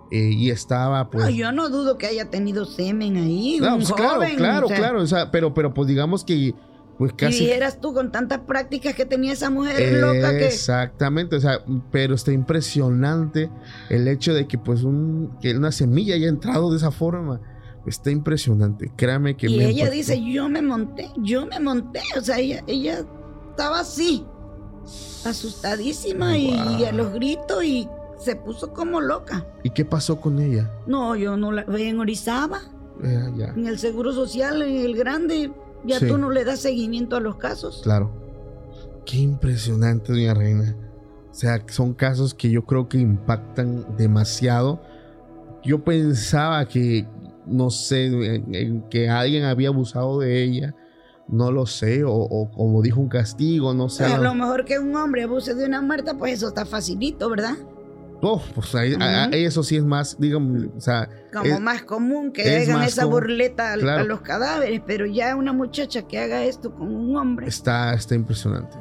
eh, y estaba pues yo no dudo que haya tenido semen ahí pues, claro claro claro pero pero pues digamos que pues casi. Y eras tú con tantas prácticas que tenía esa mujer loca que. Exactamente, o sea, pero está impresionante el hecho de que, pues, un, que una semilla haya entrado de esa forma. Está impresionante, créame que y ella dice, yo me monté, yo me monté, o sea, ella, ella estaba así, asustadísima y, a los gritos y se puso como loca. ¿Y qué pasó con ella? No, yo no la en Orizaba. Eh, en el Seguro Social, en el Grande, ya tú no le das seguimiento a los casos. Claro. Qué impresionante, doña Reina. O sea, son casos que yo creo que impactan demasiado. Yo pensaba que, no sé, que alguien había abusado de ella. No lo sé, o, como dijo un castigo, no sé. a lo mejor que un hombre abuse de una muerta, pues eso está facilito, ¿verdad? Oh, pues eso sí es más, digamos, o sea. Como más común que hagan esa burleta a, los cadáveres, pero ya una muchacha que haga esto con un hombre. Está, está impresionante.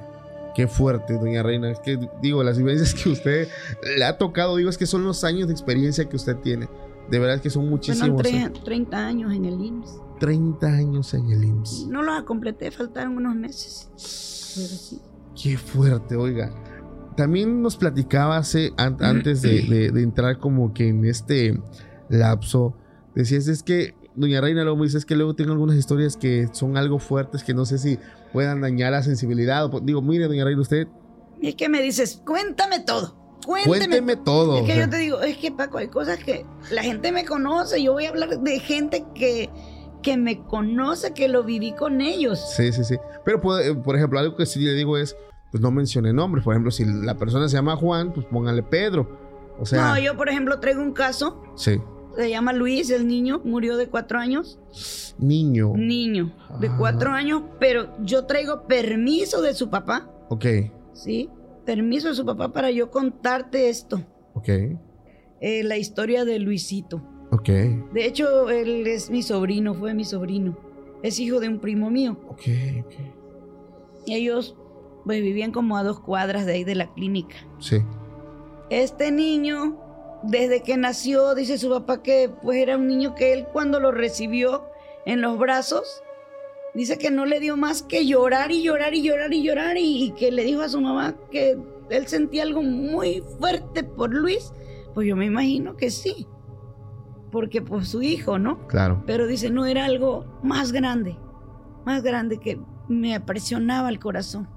Qué fuerte, doña Reina. Es que, digo, las vivencias que usted le ha tocado, digo, es que son los años de experiencia que usted tiene. De verdad que son muchísimos. Bueno, 30 años en el IMSS. 30 años en el IMSS. No los completé, faltaron unos meses. Qué fuerte, oiga. También nos platicaba hace, antes de, entrar como que en este lapso, decías, es que, doña Reina, luego me dices que luego tengo algunas historias que son algo fuertes, que no sé si puedan dañar la sensibilidad. digo, mire, doña Reina, usted... Es que me dices, cuéntame todo. Cuénteme, todo. Es que yo te digo, es que Paco, hay cosas que la gente me conoce. Yo voy a hablar de gente que, que me conoce, que lo viví con ellos. Sí, sí, sí. Pero, por ejemplo, algo que sí le digo es, pues no mencione nombres. Por ejemplo, si la persona se llama Juan, pues póngale Pedro. O sea. No, yo, por ejemplo, traigo un caso. Sí. Se llama Luis, el niño, murió de cuatro años. Niño. Niño, de ah. cuatro años, pero yo traigo permiso de su papá. Ok. Sí, permiso de su papá para yo contarte esto. Ok. Eh, la historia de Luisito. Ok. De hecho, él es mi sobrino, fue mi sobrino. Es hijo de un primo mío. Ok, ok. Y ellos pues vivían como a dos cuadras de ahí de la clínica. Sí. Este niño, desde que nació, dice su papá que pues era un niño que él cuando lo recibió en los brazos, dice que no le dio más que llorar y llorar y llorar y llorar y, y que le dijo a su mamá que él sentía algo muy fuerte por Luis. Pues yo me imagino que sí, porque por su hijo, ¿no? Claro. Pero dice, no, era algo más grande, más grande que me apresionaba el corazón.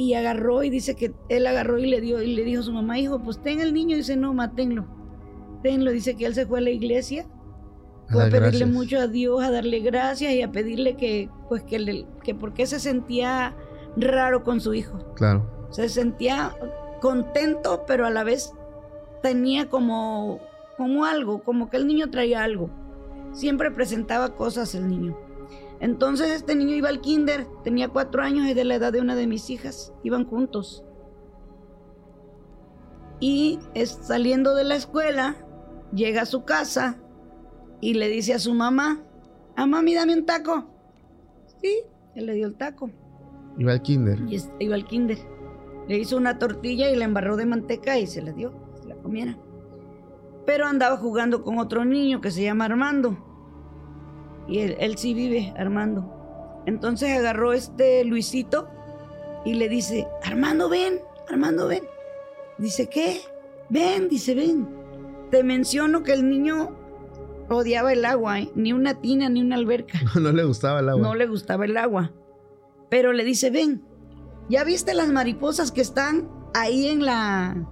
Y agarró y dice que él agarró y le dio y le dijo a su mamá, hijo, pues ten el niño. dice, no, matenlo. Tenlo. Dice que él se fue a la iglesia. Fue a pedirle gracias. mucho a Dios, a darle gracias y a pedirle que, pues que, le- que porque se sentía raro con su hijo. Claro. Se sentía contento, pero a la vez tenía como, como algo, como que el niño traía algo. Siempre presentaba cosas el niño. Entonces este niño iba al kinder, tenía cuatro años, es de la edad de una de mis hijas, iban juntos. Y es- saliendo de la escuela, llega a su casa y le dice a su mamá, a mami, dame un taco. Sí, él le dio el taco Iba al kinder. y es- iba al kinder. Le hizo una tortilla y la embarró de manteca y se la dio, se la comiera. Pero andaba jugando con otro niño que se llama Armando. Y él, él sí vive, Armando. Entonces agarró este Luisito y le dice, Armando, ven, Armando, ven. Dice, ¿qué? Ven, dice, ven. Te menciono que el niño odiaba el agua, ¿eh? ni una tina, ni una alberca. no le gustaba el agua. No le gustaba el agua. Pero le dice, ven, ¿ya viste las mariposas que están ahí en la,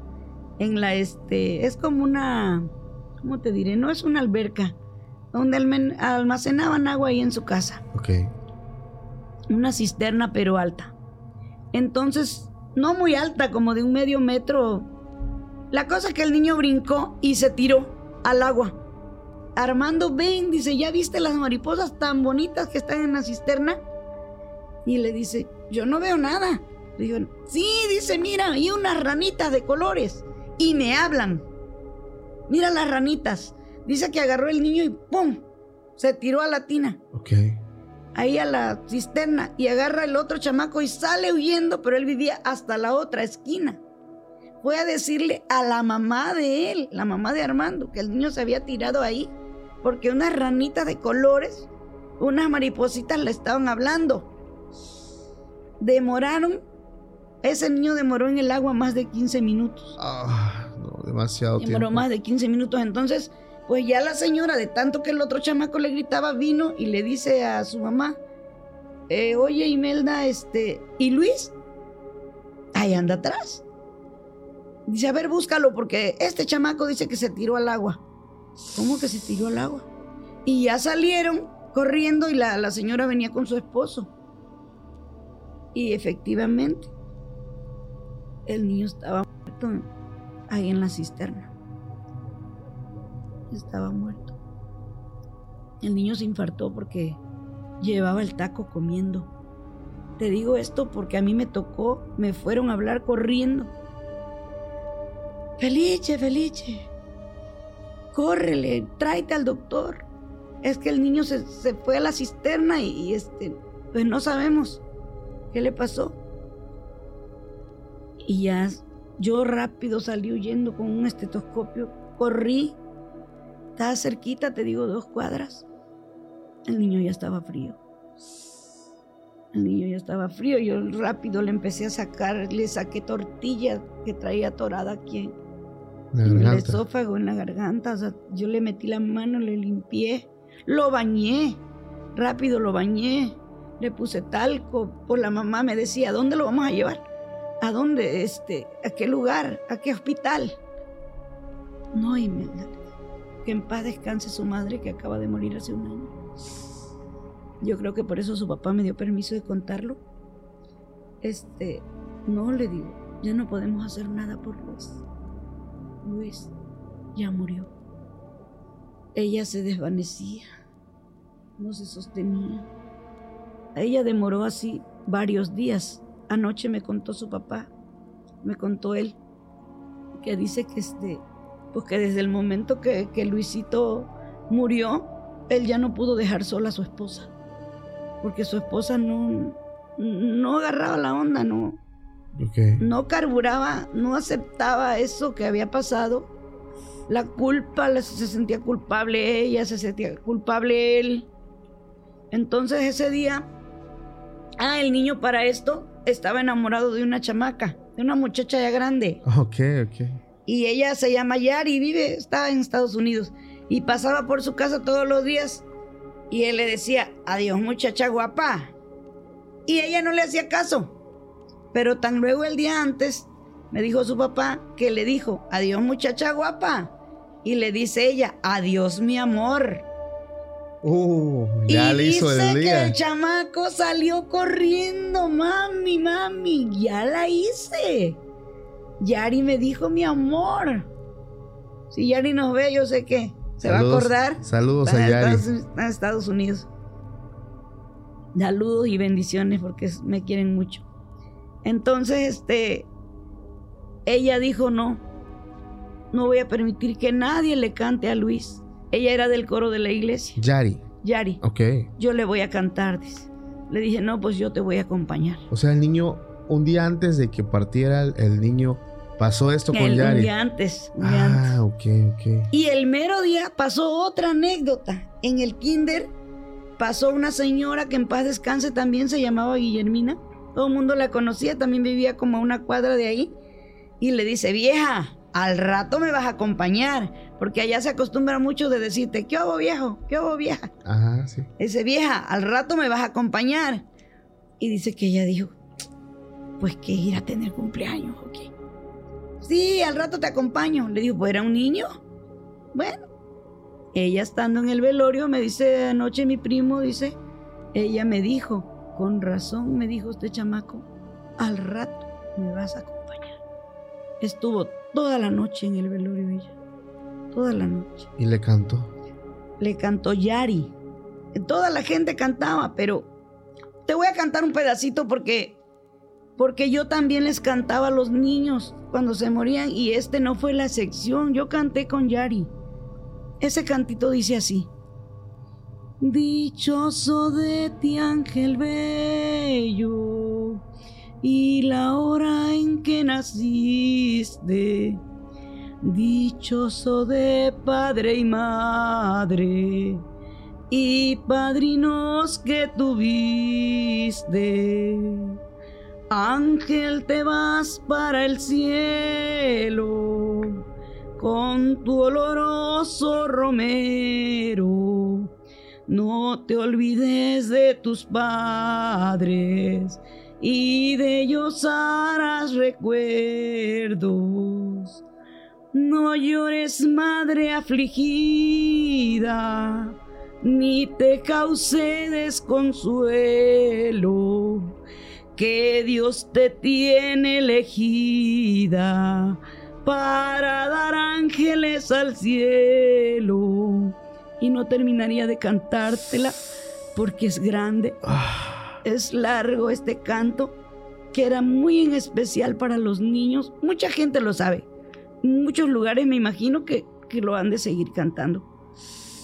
en la, este, es como una, ¿cómo te diré? No es una alberca, donde almacenaban agua ahí en su casa. Ok. Una cisterna pero alta. Entonces, no muy alta, como de un medio metro. La cosa es que el niño brincó y se tiró al agua. Armando, ven, dice, ¿ya viste las mariposas tan bonitas que están en la cisterna? Y le dice, yo no veo nada. Le digo, sí, dice, mira, y unas ranitas de colores. Y me hablan. Mira las ranitas. Dice que agarró el niño y ¡pum! Se tiró a la tina Ok. ahí a la cisterna y agarra el otro chamaco y sale huyendo, pero él vivía hasta la otra esquina. Fue a decirle a la mamá de él, la mamá de Armando, que el niño se había tirado ahí, porque unas ranitas de colores, unas maripositas le estaban hablando. Demoraron, ese niño demoró en el agua más de 15 minutos. Ah, no, demasiado Demoró tiempo. más de 15 minutos. Entonces, pues ya la señora, de tanto que el otro chamaco le gritaba, vino y le dice a su mamá, eh, oye Imelda, este, ¿y Luis? Ahí anda atrás. Dice, a ver, búscalo, porque este chamaco dice que se tiró al agua. ¿Cómo que se tiró al agua? Y ya salieron corriendo y la, la señora venía con su esposo. Y efectivamente, el niño estaba muerto ahí en la cisterna. Estaba muerto. El niño se infartó porque llevaba el taco comiendo. Te digo esto porque a mí me tocó, me fueron a hablar corriendo. Felice, Felice, córrele, tráete al doctor. Es que el niño se, se fue a la cisterna y, y, este, pues no sabemos qué le pasó. Y ya yo rápido salí huyendo con un estetoscopio, corrí, estaba cerquita, te digo, dos cuadras. El niño ya estaba frío. El niño ya estaba frío. Yo rápido le empecé a sacar, le saqué tortilla que traía atorada aquí en el esófago, en la garganta. O sea, yo le metí la mano, le limpié, lo bañé, rápido lo bañé, le puse talco. Por la mamá me decía, ¿a dónde lo vamos a llevar? ¿A dónde? Este, ¿A qué lugar? ¿A qué hospital? No, Imelda. Que en paz descanse su madre que acaba de morir hace un año. Yo creo que por eso su papá me dio permiso de contarlo. Este, no le digo, ya no podemos hacer nada por Luis. Luis ya murió. Ella se desvanecía, no se sostenía. Ella demoró así varios días. Anoche me contó su papá, me contó él, que dice que este, pues que desde el momento que, que Luisito murió, él ya no pudo dejar sola a su esposa, porque su esposa no, no agarraba la onda, no. No carburaba, no aceptaba eso que había pasado. La culpa, se sentía culpable ella, se sentía culpable él. Entonces ese día, ah, el niño para esto estaba enamorado de una chamaca, de una muchacha ya grande. Ok, ok. Y ella se llama Yari, vive, está en Estados Unidos. Y pasaba por su casa todos los días. Y él le decía, adiós muchacha guapa. Y ella no le hacía caso. Pero tan luego el día antes me dijo su papá que le dijo, adiós muchacha guapa. Y le dice ella, adiós mi amor. Uh, ya y le hizo dice el día. que el chamaco salió corriendo, mami, mami, ya la hice. Yari me dijo mi amor. Si Yari nos ve, yo sé que se va a acordar. Saludos a Yari. Estados- en Estados Unidos. Saludos y bendiciones porque me quieren mucho. Entonces, este, ella dijo no, no voy a permitir que nadie le cante a Luis. Ella era del coro de la iglesia. Yari. Yari, Ok. yo le voy a cantar, dice. Le dije, no, pues yo te voy a acompañar. O sea, el niño, un día antes de que partiera, el niño pasó esto con El- un Yari. día antes, un día antes. Ah, ok, ok. Y el mero día pasó otra anécdota. En el kinder pasó una señora que en paz descanse también se llamaba Guillermina. Todo el mundo la conocía, también vivía como a una cuadra de ahí. Y le dice, vieja, al rato me vas a acompañar. Porque allá se acostumbra mucho de decirte, ¿qué hago viejo? ¿Qué hago vieja? Ajá, sí. Dice, vieja, al rato me vas a acompañar. Y dice que ella dijo, pues que ir a tener cumpleaños, ok. Sí, al rato te acompaño. Le dijo, pues era un niño. Bueno, ella estando en el velorio, me dice anoche mi primo, dice, ella me dijo, con razón me dijo este chamaco, al rato me vas a acompañar. Estuvo toda la noche en el velorio ella, toda la noche Y le cantó. le cantó Yari. Toda la gente cantaba, pero te voy a cantar un pedacito porque porque yo también les cantaba a los niños cuando se morían y este no fue la sección, yo canté con Yari. Ese cantito dice así: Dichoso de ti ángel bello y la hora en que naciste. Dichoso de padre y madre y padrinos que tuviste. Ángel te vas para el cielo con tu oloroso romero. No te olvides de tus padres y de ellos harás recuerdos. No llores, madre afligida, ni te cause desconsuelo, que Dios te tiene elegida para dar ángeles al cielo. Y no terminaría de cantártela porque es grande, Ah, es largo este canto, que era muy en especial para los niños. Mucha gente lo sabe. En muchos lugares me imagino que, que lo han de seguir cantando.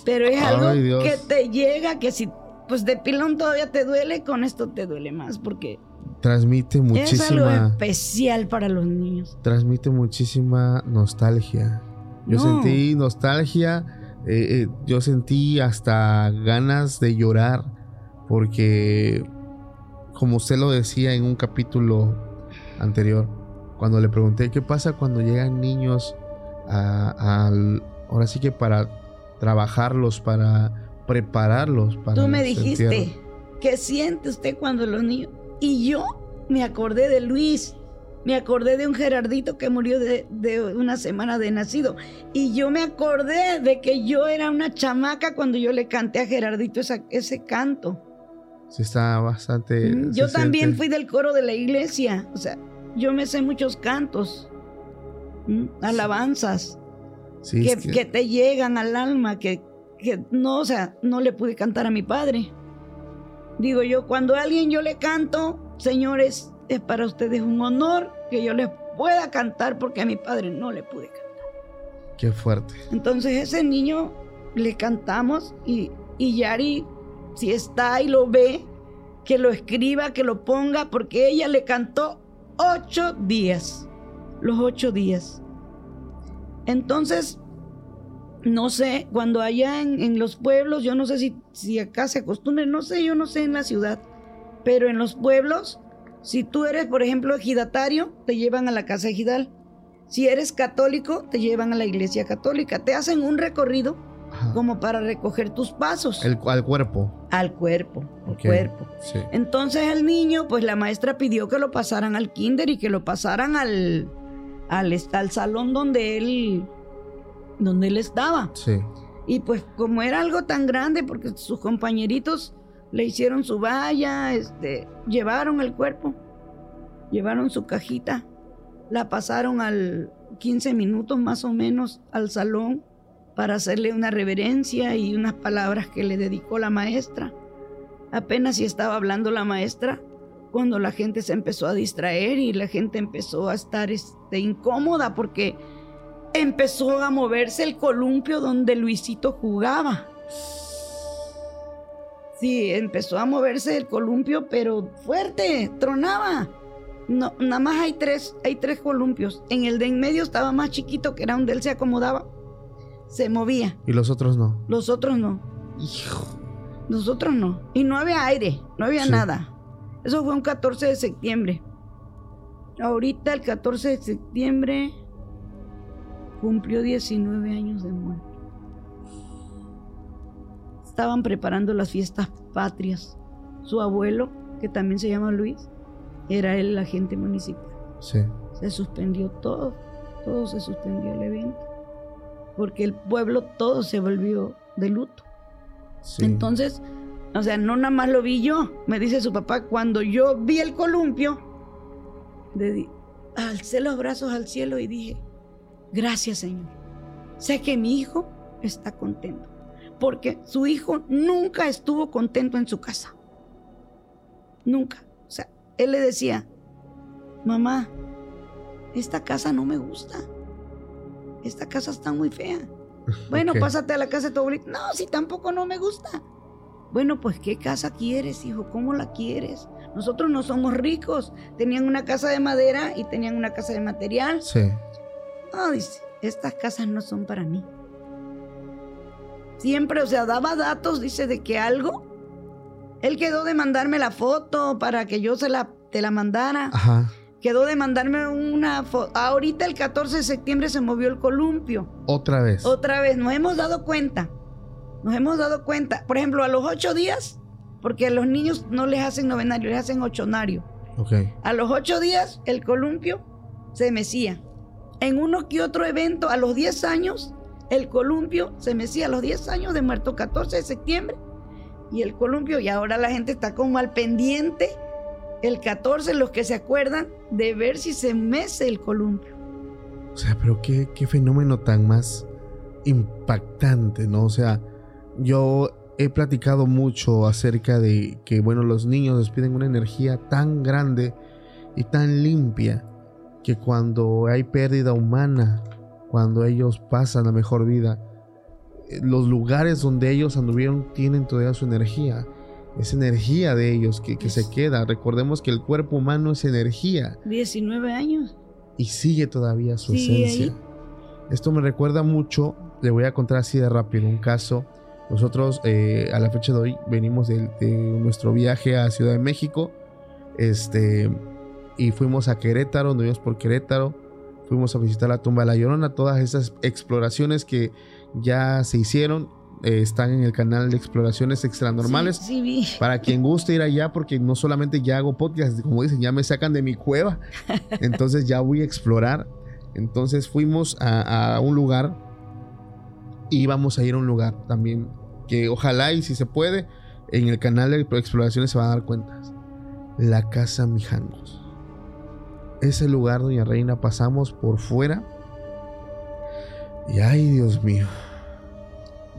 Pero es algo Ay, que te llega, que si pues de pilón todavía te duele, con esto te duele más, porque transmite es algo muchísima. especial para los niños. Transmite muchísima nostalgia. Yo No. sentí nostalgia. eh, eh, yo sentí hasta ganas de llorar. Porque, como usted lo decía en un capítulo anterior, cuando le pregunté qué pasa cuando llegan niños a, ahora sí que para trabajarlos, para prepararlos para Tú me dijiste. ¿qué siente usted cuando los niños? Y yo me acordé de Luis, me acordé de un Gerardito que murió de, de una semana de nacido. Y yo me acordé de que yo era una chamaca cuando yo le canté a Gerardito esa- ese canto. Sí, está bastante. Mm, Yo también siente- fui del coro de la iglesia. O sea, yo me sé muchos cantos, mm, alabanzas, Sí, que, es que- que te llegan al alma, que, que no, o sea, no le pude cantar a mi padre. Digo yo, cuando a alguien yo le canto, señores, es para ustedes un honor que yo les pueda cantar porque a mi padre no le pude cantar. Qué fuerte. Entonces ese niño le cantamos y, y Yari, si está y lo ve, que lo escriba, que lo ponga, porque ella le cantó ocho días, los ocho días. Entonces, no sé, cuando allá en, los pueblos, yo no sé si, si acá se acostumbra, no sé, yo no sé en la ciudad, pero en los pueblos, si tú eres, por ejemplo, ejidatario, te llevan a la casa ejidal. Si eres católico, te llevan a la iglesia católica. Te hacen un recorrido como para recoger tus pasos. El, al cuerpo. Al cuerpo, al cuerpo. Entonces el niño, pues la maestra pidió que lo pasaran al kinder y que lo pasaran al, al, al salón donde él, donde él estaba. Sí. Y pues como era algo tan grande, porque sus compañeritos le hicieron su valla, este, llevaron el cuerpo, llevaron su cajita, la pasaron al 15 minutos más o menos al salón para hacerle una reverencia y unas palabras que le dedicó la maestra. Apenas si estaba hablando la maestra cuando la gente se empezó a distraer y la gente empezó a estar este, incómoda porque empezó a moverse el columpio donde Luisito jugaba. Sí, empezó a moverse el columpio, pero fuerte, tronaba. No, nada más hay tres, hay tres columpios. En el de en medio estaba más chiquito, que era donde él se acomodaba se movía. ¿Y los otros no? Los otros no. Hijo. Los otros no. Y no había aire, no había nada. Eso fue un 14 de septiembre. Ahorita el 14 de septiembre cumplió 19 años de muerte. Estaban preparando las fiestas patrias. Su abuelo, que también se llama Luis, era el agente municipal. Sí. Se suspendió todo, todo se suspendió el evento porque el pueblo todo se volvió de luto. Entonces, o sea, no nada más lo vi yo, me dice su papá, cuando yo vi el columpio, alcé los brazos al cielo y dije, gracias Señor, sé que mi hijo está contento, porque su hijo nunca estuvo contento en su casa, nunca. O sea, él le decía, mamá, esta casa no me gusta esta casa está muy fea. Bueno, pásate a la casa de tu. No, si tampoco no me gusta. Bueno, pues ¿qué casa quieres, hijo? ¿Cómo la quieres? Nosotros no somos ricos. Tenían una casa de madera y tenían una casa de material. Sí. No, dice, estas casas no son para mí. Siempre, o sea, daba datos, dice, de que algo. Él quedó de mandarme la foto para que yo se la, te la mandara. Ajá quedó de mandarme una foto. Ahorita el 14 de septiembre se movió el columpio. Otra vez. Otra vez. Nos hemos dado cuenta. Nos hemos dado cuenta. Por ejemplo, a los ocho días, porque a los niños no les hacen novenario, les hacen ochonario. Ok. A los ocho días, el columpio se mecía. En uno que otro evento, a los diez años, el columpio se mecía. A los diez años de muerto, 14 de septiembre. Y el columpio, y ahora la gente está como al pendiente el 14 los que se acuerdan de ver si se mece el columpio. O sea, pero qué, qué fenómeno tan más impactante, ¿no? O sea, yo he platicado mucho acerca de que, bueno, los niños despiden una energía tan grande y tan limpia que cuando hay pérdida humana, cuando ellos pasan la mejor vida, eh, los lugares donde ellos anduvieron tienen todavía su energía esa energía de ellos que, se queda. Recordemos que el cuerpo humano es energía. 19 años. Y sigue todavía su esencia. Esto me recuerda mucho, le voy a contar así de rápido, un caso. Nosotros eh, a la fecha de hoy venimos de, nuestro viaje a Ciudad de México. Este, y fuimos a Querétaro, nos por Querétaro. Fuimos a visitar la tumba de la Llorona, todas esas exploraciones que ya se hicieron eh, están en el canal de Exploraciones Extranormales. Sí, Para quien guste ir allá, porque no solamente ya hago podcast, como dicen, ya me sacan de mi cueva. Entonces ya voy a explorar. Entonces fuimos a, un lugar y vamos a ir a un lugar también que ojalá y si se puede, en el canal de Exploraciones se van a dar cuenta. La Casa Mijangos. Ese lugar, doña Reina, pasamos por fuera. Y ay, Dios mío.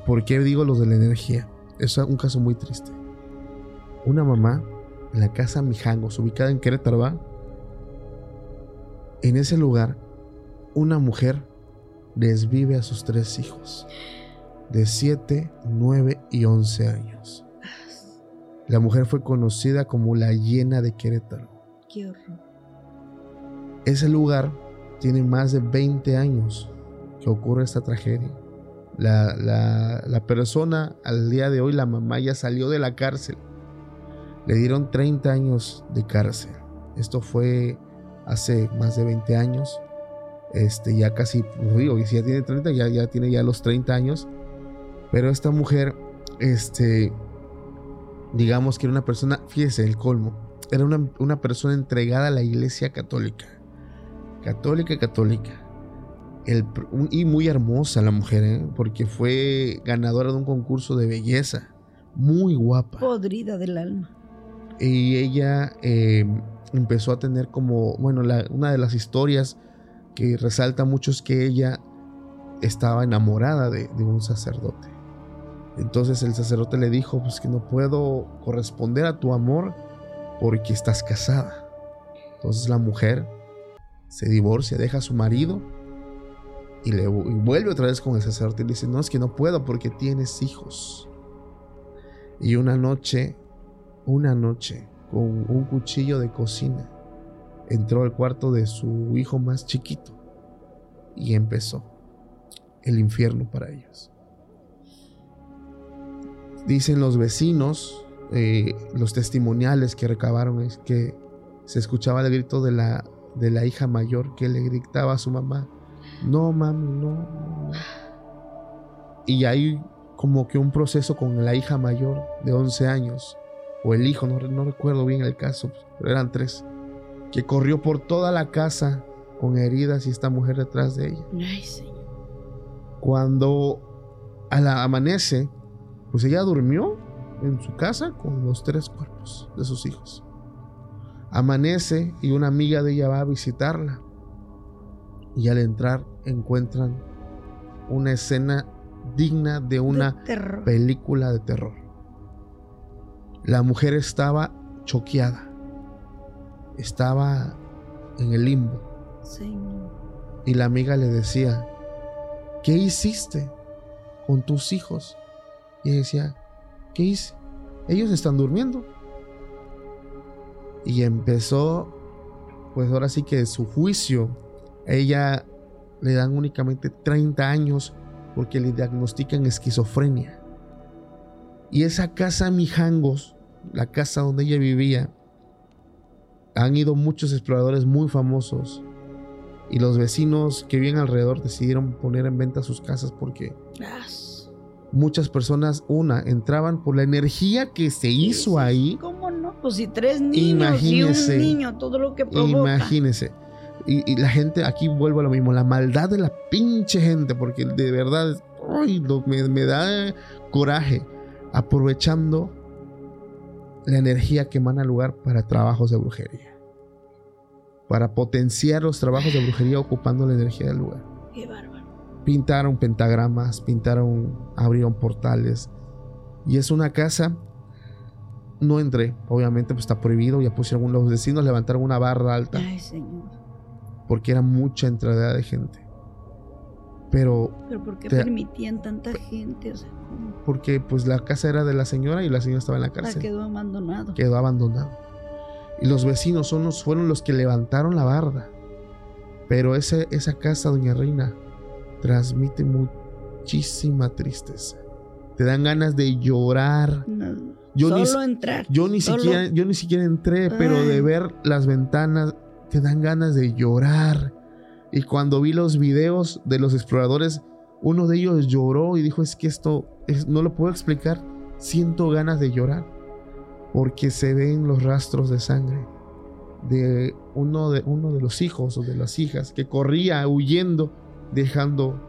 ¿Por qué digo los de la energía? Es un caso muy triste. Una mamá en la casa Mijangos, ubicada en Querétaro, ¿va? En ese lugar, una mujer desvive a sus tres hijos, de 7, 9 y 11 años. La mujer fue conocida como la hiena de Querétaro. Qué horror. Ese lugar tiene más de 20 años que ocurre esta tragedia. La, la, persona al día de hoy, la mamá ya salió de la cárcel. Le dieron 30 años de cárcel. Esto fue hace más de 20 años. Este, ya casi, pues, digo, si ya tiene 30, ya, ya tiene ya los 30 años. Pero esta mujer, este, digamos que era una persona, fíjese, el colmo, era una, una persona entregada a la iglesia católica. Católica, católica y muy hermosa la mujer, ¿eh? porque fue ganadora de un concurso de belleza. Muy guapa. Podrida del alma. Y ella em, empezó a tener como, bueno, una de las historias que resalta mucho es que ella estaba enamorada de, de un sacerdote. Entonces el sacerdote le dijo, pues que no puedo corresponder a tu amor porque estás casada. Entonces la mujer se divorcia, deja a su marido y, le, vuelve otra vez con el sacerdote y dice, no, es que no puedo porque tienes hijos. Y una noche, una noche, con un cuchillo de cocina, entró al cuarto de su hijo más chiquito y empezó el infierno para ellos. Dicen los vecinos, eh, los testimoniales que recabaron es que se escuchaba el grito de la, de la hija mayor que le gritaba a su mamá, no, mami, no, Y hay como que un proceso con la hija mayor de 11 años, o el hijo, no, no recuerdo bien el caso, pero eran tres, que corrió por toda la casa con heridas y esta mujer detrás de ella. Ay, Señor. Cuando a la amanece, pues ella durmió en su casa con los tres cuerpos de sus hijos. Amanece y una amiga de ella va a visitarla. Y al entrar encuentran una escena digna de una película de terror. La mujer estaba choqueada. Estaba en el limbo. Y la amiga le decía, ¿qué hiciste con tus hijos? Y ella decía, ¿qué hice? Ellos están durmiendo. Y empezó, pues ahora sí que su juicio ella le dan únicamente 30 años porque le diagnostican esquizofrenia. Y esa casa Mijangos, la casa donde ella vivía, han ido muchos exploradores muy famosos y los vecinos que viven alrededor decidieron poner en venta sus casas porque muchas personas, una, entraban por la energía que se hizo ahí. Pues si tres niños y un niño, todo lo que provoca. Imagínese. Y, la gente, aquí vuelvo a lo mismo, la maldad de la pinche gente, porque de verdad me, da coraje, aprovechando la energía que emana lugar para trabajos de brujería. Para potenciar los trabajos de brujería ocupando la energía del lugar. Qué bárbaro. Pintaron pentagramas, pintaron, abrieron portales. Y es una casa no entré, obviamente pues está prohibido, ya pusieron los vecinos levantaron una barra alta. Ay, señor porque era mucha entrada de gente. Pero... ¿Pero por qué permitían tanta gente? Porque pues la casa era de la señora y la señora estaba en la ah, cárcel. quedó abandonado. Quedó abandonado. Y los vecinos son fueron los que levantaron la barda. Pero ese, esa casa, doña Reina, transmite muchísima tristeza. Te dan ganas de llorar. Yo solo entrar. Yo ni, siquiera, yo ni siquiera entré, pero de ver las ventanas, te dan ganas de llorar. Y cuando vi los videos de los exploradores, uno de ellos lloró y dijo, es que esto no lo puedo explicar, siento ganas de llorar, porque se ven los rastros de sangre de uno de, uno de los hijos o de las hijas que corría huyendo, dejando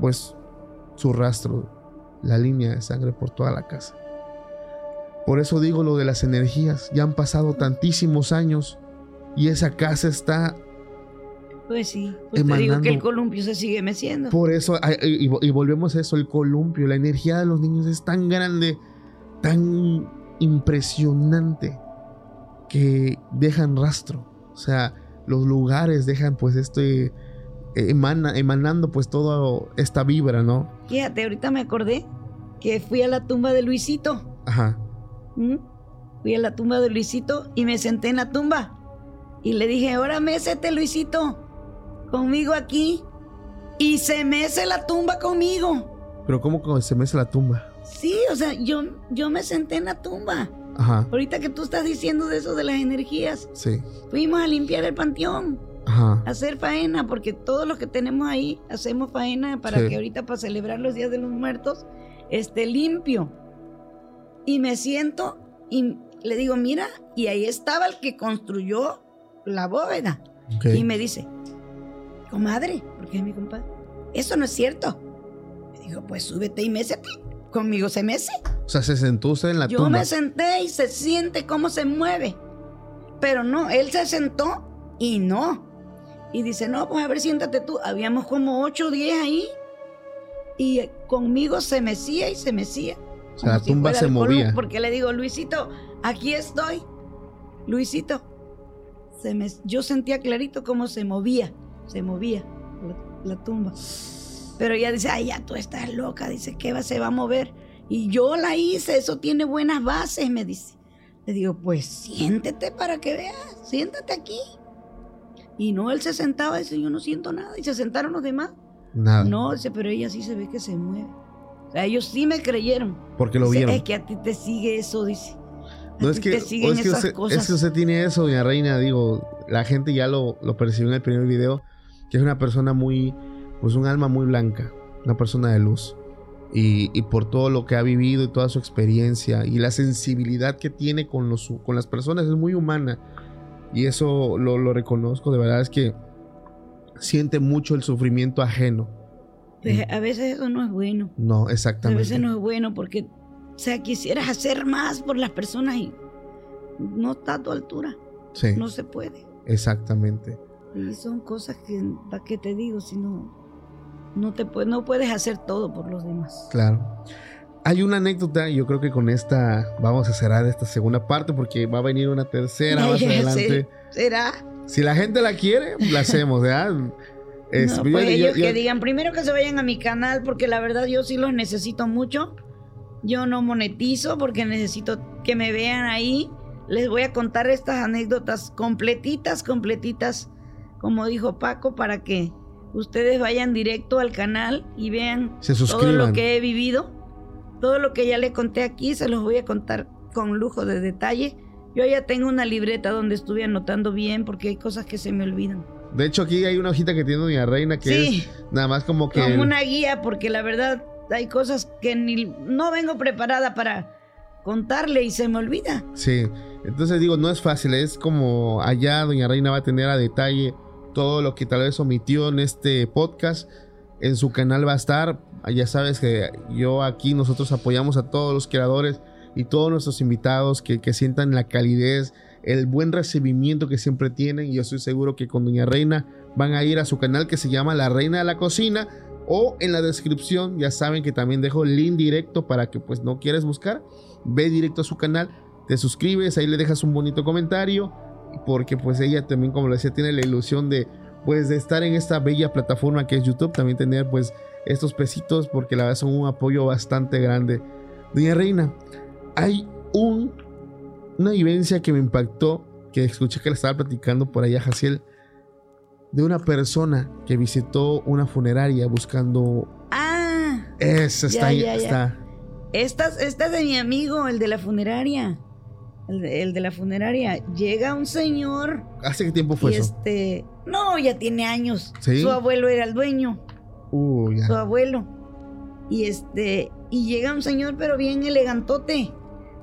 pues su rastro, la línea de sangre por toda la casa. Por eso digo lo de las energías, ya han pasado tantísimos años y esa casa está pues sí, pues te digo que el columpio se sigue meciendo. Por eso, y, volvemos a eso, el columpio, la energía de los niños es tan grande, tan impresionante, que dejan rastro. O sea, los lugares dejan pues esto eh, emanando pues toda esta vibra, ¿no? Fíjate, ahorita me acordé que fui a la tumba de Luisito. Ajá. ¿Mm? Fui a la tumba de Luisito y me senté en la tumba. Y le dije, ahora mésete, Luisito, conmigo aquí. Y se mece la tumba conmigo. Pero ¿cómo se mece la tumba? Sí, o sea, yo, yo me senté en la tumba. Ajá. Ahorita que tú estás diciendo de eso de las energías. Sí. Fuimos a limpiar el panteón. Ajá. A hacer faena, porque todos los que tenemos ahí hacemos faena para que ahorita para celebrar los días de los muertos esté limpio. Y me siento y le digo, mira, y ahí estaba el que construyó la bóveda. Y me dice, comadre, porque es mi compadre, eso no es cierto. Le digo, pues súbete y mésete. Conmigo se mece. O sea, se sentó usted en la Yo tumba. Yo me senté y se siente cómo se mueve. Pero no, él se sentó y no. Y dice, no, pues a ver, siéntate tú. Habíamos como 8 o 10 ahí. Y conmigo se mecía y se mecía. O sea, la tumba se movía. Porque le digo, Luisito, aquí estoy. Luisito. Se me, yo sentía clarito cómo se movía. Se movía la, la tumba. Pero ella dice, ay, ya tú estás loca. Dice, ¿qué va, se va a mover? Y yo la hice, eso tiene buenas bases, me dice. Le digo, pues siéntete para que veas, siéntate aquí. Y no, él se sentaba y dice, yo no siento nada. Y se sentaron los demás. Nada. No, dice, pero ella sí se ve que se mueve. O ellos sí me creyeron. Porque lo vieron. Es que a ti te sigue eso, dice. no es que, te siguen es, que usted, es que usted tiene eso, doña Reina. Digo, la gente ya lo, lo percibió en el primer video, que es una persona muy, pues un alma muy blanca, una persona de luz. Y, y, por todo lo que ha vivido y toda su experiencia y la sensibilidad que tiene con, los, con las personas, es muy humana. Y eso lo, lo reconozco, de verdad es que siente mucho el sufrimiento ajeno. Pues a veces eso no es bueno. No, exactamente. A veces no es bueno porque, o sea, quisieras hacer más por las personas y no está a tu altura. Sí. No se puede. Exactamente. Y son cosas que, ¿para qué te digo? Si no, no, te, no puedes hacer todo por los demás. Claro. Hay una anécdota, yo creo que con esta vamos a cerrar esta segunda parte porque va a venir una tercera más adelante. ¿Será? Si la gente la quiere, la hacemos, ¿verdad? Es, no, pues ellos yo, que digan, primero que se vayan a mi canal porque la verdad yo sí los necesito mucho. Yo no monetizo porque necesito que me vean ahí. Les voy a contar estas anécdotas completitas, completitas, como dijo Paco, para que ustedes vayan directo al canal y vean todo lo que he vivido. Todo lo que ya le conté aquí se los voy a contar con lujo de detalle. Yo ya tengo una libreta donde estuve anotando bien porque hay cosas que se me olvidan. De hecho, aquí hay una hojita que tiene Doña Reina que sí, es nada más como que. Como una guía, porque la verdad hay cosas que ni no vengo preparada para contarle y se me olvida. Sí, entonces digo, no es fácil, es como allá Doña Reina va a tener a detalle todo lo que tal vez omitió en este podcast. En su canal va a estar. Ya sabes que yo aquí nosotros apoyamos a todos los creadores y todos nuestros invitados que, que sientan la calidez, el buen recibimiento que siempre tienen. Y yo estoy seguro que con Doña Reina van a ir a su canal que se llama La Reina de la Cocina. O en la descripción ya saben que también dejo el link directo para que pues no quieres buscar. Ve directo a su canal, te suscribes, ahí le dejas un bonito comentario. Porque pues ella también, como lo decía, tiene la ilusión de pues de estar en esta bella plataforma que es YouTube. También tener pues estos pesitos porque la verdad son un apoyo bastante grande. Doña Reina, hay un, una vivencia que me impactó, que escuché que le estaba platicando por allá Jaciel, de una persona que visitó una funeraria buscando... Ah. Esa está ahí, está. Esta, esta es de mi amigo, el de la funeraria. El de, el de, la funeraria. Llega un señor. ¿Hace qué tiempo fue y eso? Este, no, ya tiene años. ¿Sí? Su abuelo era el dueño. Uh, ya. Su abuelo. Y este, y llega un señor, pero bien elegantote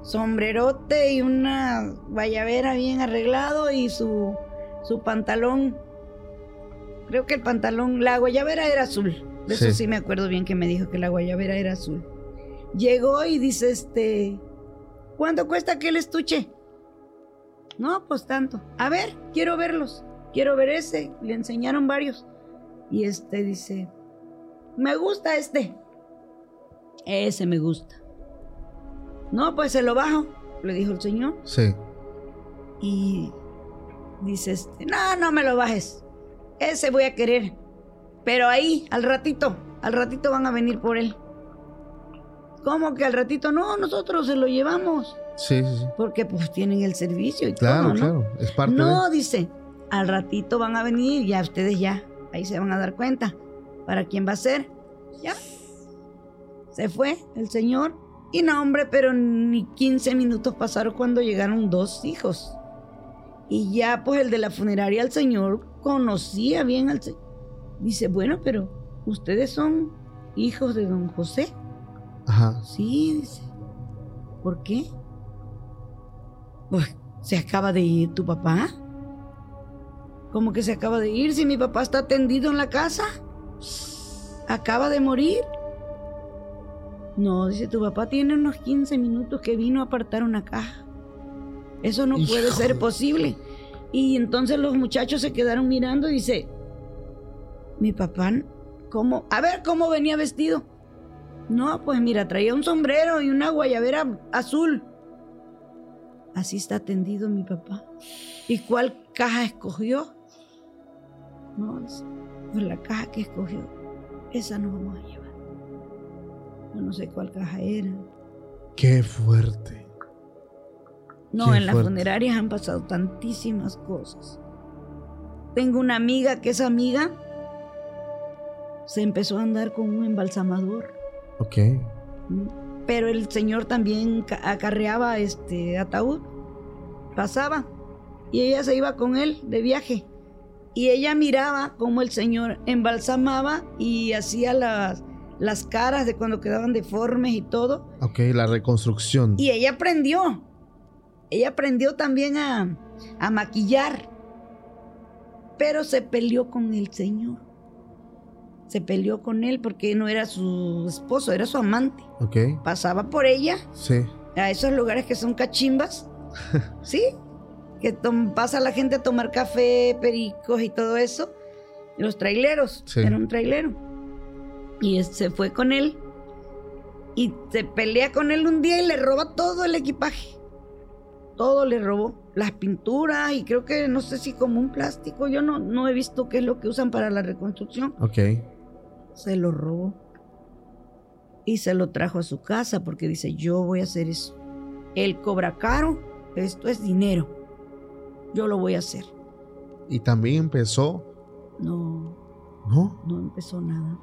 sombrerote y una guayabera bien arreglado y su, su pantalón. Creo que el pantalón, la guayabera era azul. De eso Sí. sí me acuerdo bien que me dijo que la guayabera era azul. Llegó y dice, este, ¿cuánto cuesta aquel estuche? No, pues tanto. A ver, quiero verlos. Quiero ver ese. Le enseñaron varios. Y este dice, me gusta este. Ese me gusta. No, pues se lo bajo, le dijo el señor. Sí. Y dice este, no, no me lo bajes. Ese voy a querer. Pero ahí, al ratito, al ratito van a venir por él. ¿Cómo que al ratito? No, nosotros se lo llevamos. Sí, sí, sí. Porque pues tienen el servicio y Claro, todo, ¿no? claro. Es parte No, de. dice, al ratito van a venir, ya ustedes ya, ahí se van a dar cuenta. ¿Para quién va a ser? Ya. Se fue el señor. Y no, hombre, pero ni 15 minutos pasaron cuando llegaron dos hijos. Y ya, pues, el de la funeraria, el señor conocía bien al señor. Dice, bueno, pero ustedes son hijos de don José. Ajá. Sí, dice. ¿Por qué? Pues se acaba de ir tu papá. ¿Cómo que se acaba de ir si mi papá está tendido en la casa? Acaba de morir. No, dice, tu papá tiene unos 15 minutos que vino a apartar una caja. Eso no puede ser posible. Y entonces los muchachos se quedaron mirando y dice, mi papá, ¿cómo? A ver, ¿cómo venía vestido? No, pues mira, traía un sombrero y una guayabera azul. Así está tendido mi papá. ¿Y cuál caja escogió? No, dice, pues la caja que escogió, esa no vamos a llevar. Yo no sé cuál caja era. Qué fuerte. No, Qué en las funerarias han pasado tantísimas cosas. Tengo una amiga que esa amiga se empezó a andar con un embalsamador. Ok. Pero el señor también ca- acarreaba este ataúd. Pasaba. Y ella se iba con él de viaje. Y ella miraba cómo el señor embalsamaba y hacía las, las caras de cuando quedaban deformes y todo. Ok, la reconstrucción. Y ella aprendió. Ella aprendió también a, a maquillar. Pero se peleó con el señor. Se peleó con él porque no era su esposo, era su amante. Ok. Pasaba por ella Sí. a esos lugares que son cachimbas. ¿Sí? Que pasa la gente a tomar café, pericos y todo eso. Los traileros. Sí. Era un trailero. Y se fue con él. Y se pelea con él un día y le roba todo el equipaje. Todo le robó. Las pinturas y creo que no sé si como un plástico. Yo no, no he visto qué es lo que usan para la reconstrucción. Ok. Se lo robó. Y se lo trajo a su casa porque dice, yo voy a hacer eso. Él cobra caro, esto es dinero. Yo lo voy a hacer. Y también empezó. No, ¿No? no empezó nada.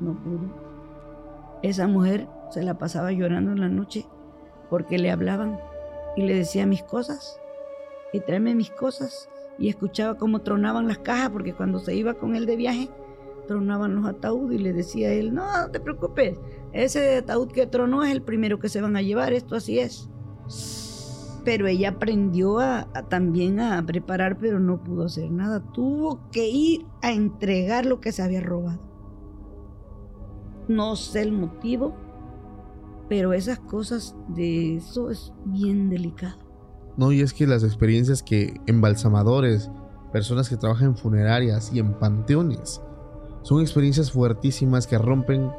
No pudo. Esa mujer se la pasaba llorando en la noche porque le hablaban y le decía mis cosas y tráeme mis cosas y escuchaba cómo tronaban las cajas porque cuando se iba con él de viaje tronaban los ataúdes y le decía a él, no, no te preocupes, ese ataúd que tronó es el primero que se van a llevar, esto así es. Pero ella aprendió también a preparar, pero no pudo hacer nada. Tuvo que ir a entregar lo que se había robado. No sé el motivo, pero esas cosas de eso es bien delicado. No, y es que las experiencias que embalsamadores, personas que trabajan en funerarias y en panteones, son experiencias fuertísimas que rompen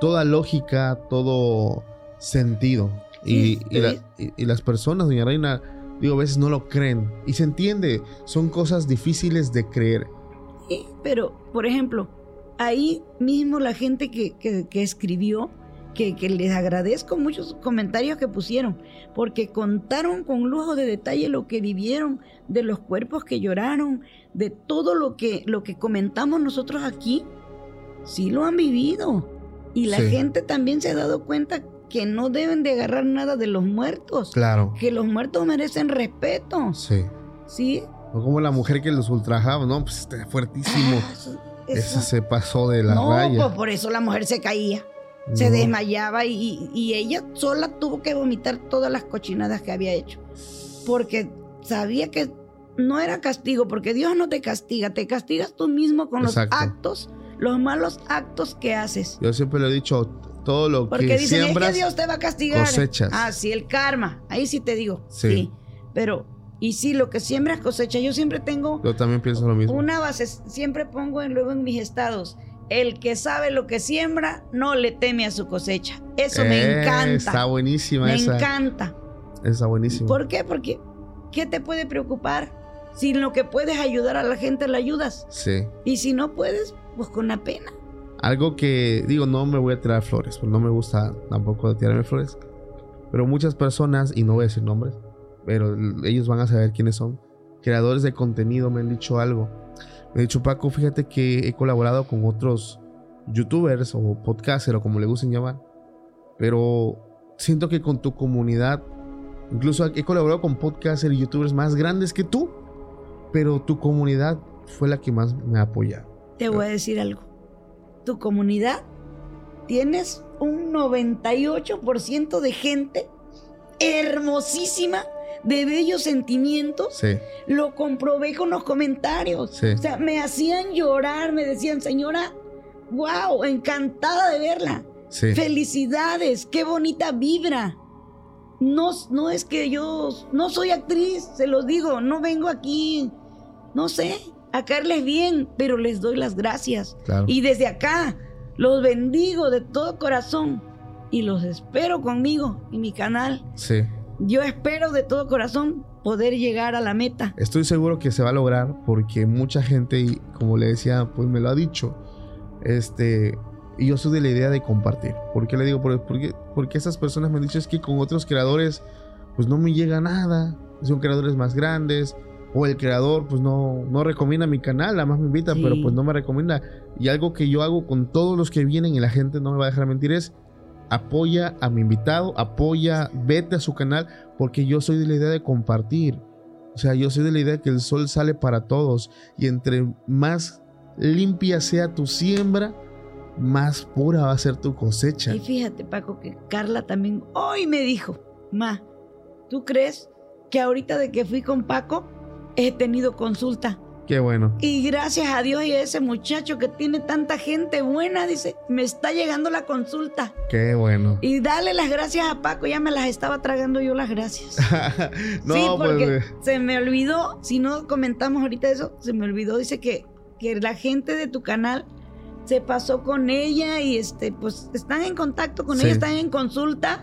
toda lógica, todo sentido. Y, y la- sí. y- y las personas, doña Reina, digo, a veces no lo creen. Y se entiende, son cosas difíciles de creer. Sí, pero, por ejemplo, ahí mismo la gente que, que- que escribió, que, que les agradezco muchos comentarios que pusieron, porque contaron con lujo de detalle lo que vivieron, de los cuerpos que lloraron, de todo lo que, lo que comentamos nosotros aquí, sí lo han vivido. Y la Sí. gente también se ha dado cuenta que no deben de agarrar nada de los muertos, Claro. que los muertos merecen respeto, Sí. ¿sí? O como la mujer que los ultrajaba, ¿no? Pues está fuertísimo. Ah, eso- se pasó de la no, raya. pues por eso la mujer se caía, se desmayaba y, ella sola tuvo que vomitar todas las cochinadas que había hecho. Porque sabía que no era castigo, porque Dios no te castiga, te castigas tú mismo con Exacto. los actos, los malos actos que haces. Yo siempre lo he dicho, todo lo Porque que dicen, es siembras, que Dios te va a castigar. cosechas. Ah, sí, el karma. Ahí sí te digo. Sí. Sí. Pero, y sí, lo que siembras cosecha. Yo siempre tengo yo también pienso lo mismo. una base, siempre pongo en, luego en mis estados. El que sabe lo que siembra no le teme a su cosecha. Eso me Eh, encanta. Está buenísima me esa. encanta. Está buenísima. ¿Por qué? Porque ¿qué te puede preocupar? Si en lo que puedes ayudar a la gente la ayudas. Sí. Y si no puedes, pues con la pena. Algo que digo, no me voy a tirar flores, pues no me gusta tampoco tirarme flores. Pero muchas personas, y no voy a decir nombres, pero ellos van a saber quiénes son, creadores de contenido me han dicho algo. Me han dicho, Paco, fíjate que he colaborado con otros youtubers o podcasters o como le gusten llamar, pero siento que con tu comunidad, incluso he colaborado con podcasters y youtubers más grandes que tú, pero tu comunidad fue la que más me ha apoyado. Te voy a decir algo. Tu comunidad tienes un 98% de gente hermosísima, de bellos sentimientos. Sí. Lo comprobé con los comentarios. Sí. O sea, me hacían llorar, me decían, señora, wow, encantada de verla. Sí. Felicidades, qué bonita vibra. No, no es que yo no soy actriz, se los digo, no vengo aquí, no sé, a caerles bien, pero les doy las gracias. Claro. Y desde acá los bendigo de todo corazón y los espero conmigo y mi canal. Sí. Yo espero de todo corazón poder llegar a la meta. Estoy seguro que se va a lograr porque mucha gente, y como le decía, pues me lo ha dicho. Este, y yo soy de la idea de compartir. ¿Por qué le digo? Porque, porque, esas personas me han dicho es que con otros creadores, pues no me llega nada. Son creadores más grandes. O el creador, pues no, no recomienda mi canal, nada más me invita, Sí. pero pues no me recomienda. Y algo que yo hago con todos los que vienen y la gente no me va a dejar mentir es apoya a mi invitado, apoya, vete a su canal, porque yo soy de la idea de compartir. O sea, yo soy de la idea que el sol sale para todos y entre más limpia sea tu siembra, más pura va a ser tu cosecha. Y fíjate, Paco, que Carla también hoy me dijo, Ma, ¿tú crees que ahorita de que fui con Paco he tenido consulta? Qué bueno. Y gracias a Dios y a ese muchacho que tiene tanta gente buena, dice, me está llegando la consulta. Qué bueno. Y dale las gracias a Paco, ya me las estaba tragando yo las gracias. no, sí, porque pues. se me olvidó, si no comentamos ahorita eso, se me olvidó, dice que, que la gente de tu canal se pasó con ella y este, pues están en contacto con Sí. ella, están en consulta,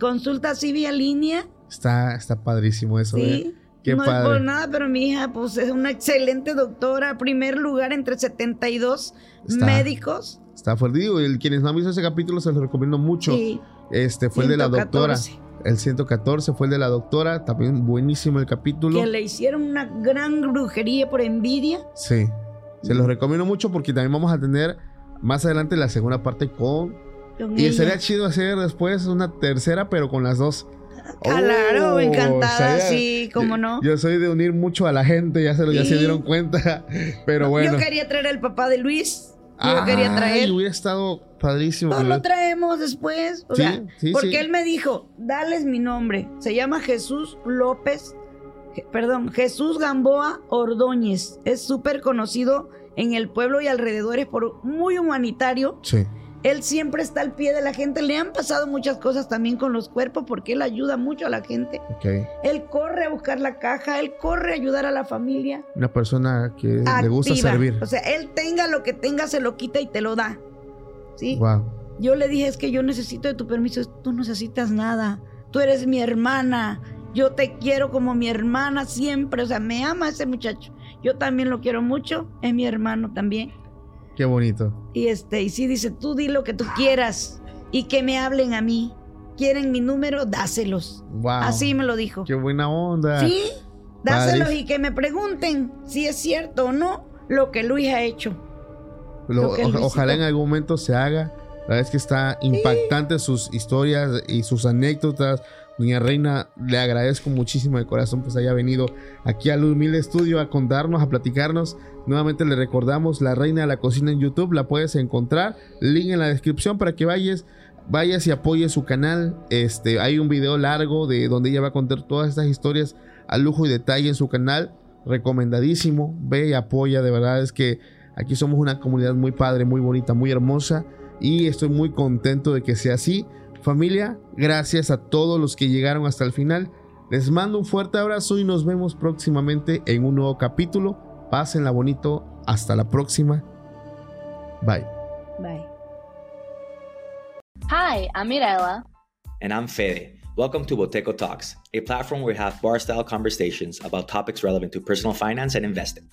consulta así vía línea, Está, está padrísimo eso, ¿eh? Qué no padre. es por nada, pero mi hija pues es una excelente doctora, primer lugar entre 72 Está. médicos. Está fuerte. Digo, el, quienes no han visto ese capítulo se los recomiendo mucho. Sí, Este fue el de la doctora. 114, El 114 fue el de la doctora. También buenísimo el capítulo. Que le hicieron una gran brujería por envidia. Sí. Se los recomiendo mucho porque también vamos a tener más adelante la segunda parte con. con Y ella. sería chido hacer después una tercera, pero con las dos. Claro, Oh, encantada, sí, cómo no. Yo soy de unir mucho a la gente, ya se, lo, ya se dieron cuenta. Pero bueno. Yo quería traer al papá de Luis. Yo quería Ay, traer. hubiera estado padrísimo. No lo traemos después. O Sí, sea, sí, porque él me dijo, dales mi nombre. Se llama Jesús López. Perdón, Jesús Gamboa Ordóñez. Es súper conocido en el pueblo y alrededores por muy humanitario. Sí. Él siempre está al pie de la gente. Le han pasado muchas cosas también con los cuerpos porque él ayuda mucho a la gente. Ok. Él corre a buscar la caja, él corre a ayudar a la familia. Una persona que le gusta servir. O sea, él tenga lo que tenga, se lo quita y te lo da. ¿Sí? Wow. Yo le dije, es que yo necesito de tu permiso. Tú no necesitas nada. Tú eres mi hermana. Yo te quiero como mi hermana siempre. O sea, me ama ese muchacho. Yo también lo quiero mucho. Es mi hermano también. Qué bonito. Y este, y sí dice, tú di lo que tú quieras. Y que me hablen a mí. ¿Quieren mi número? Dáselos. Wow. Así me lo dijo. Qué buena onda. Sí, dáselos Padre. y que me pregunten si es cierto o no lo que Luis ha hecho. Lo- o- ojalá en algún momento se haga. La verdad es que está impactante sus historias y sus anécdotas. Doña Reina, le agradezco muchísimo de corazón pues haya venido aquí al humilde estudio a contarnos, a platicarnos. Nuevamente le recordamos La Reina de la Cocina en YouTube, la puedes encontrar. Link en la descripción para que vayas, vayas y apoyes su canal. Este, hay un video largo de donde ella va a contar todas estas historias a lujo y detalle en su canal. Recomendadísimo. Ve y apoya, de verdad es que Aquí somos una comunidad muy padre, muy bonita, muy hermosa y estoy muy contento de que sea así. Familia, gracias a todos los que llegaron hasta el final. Les mando un fuerte abrazo y nos vemos próximamente en un nuevo capítulo. Pásenla bonito. Hasta la próxima. Bye. Bye. Hi, I'm Mirella. And I'm Fede. Welcome to Boteco Talks, a platform where we have bar style conversations about topics relevant to personal finance and investing.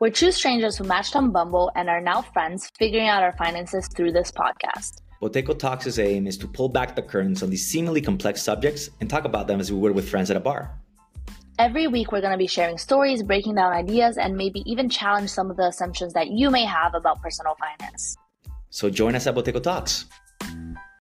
We're two strangers who matched on Bumble and are now friends figuring out our finances through this podcast. Boteco Talks' aim is to pull back the curtains on these seemingly complex subjects and talk about them as we would with friends at a bar. Every week, we're going to be sharing stories, breaking down ideas, and maybe even challenge some of the assumptions that you may have about personal finance. So join us at Boteco Talks.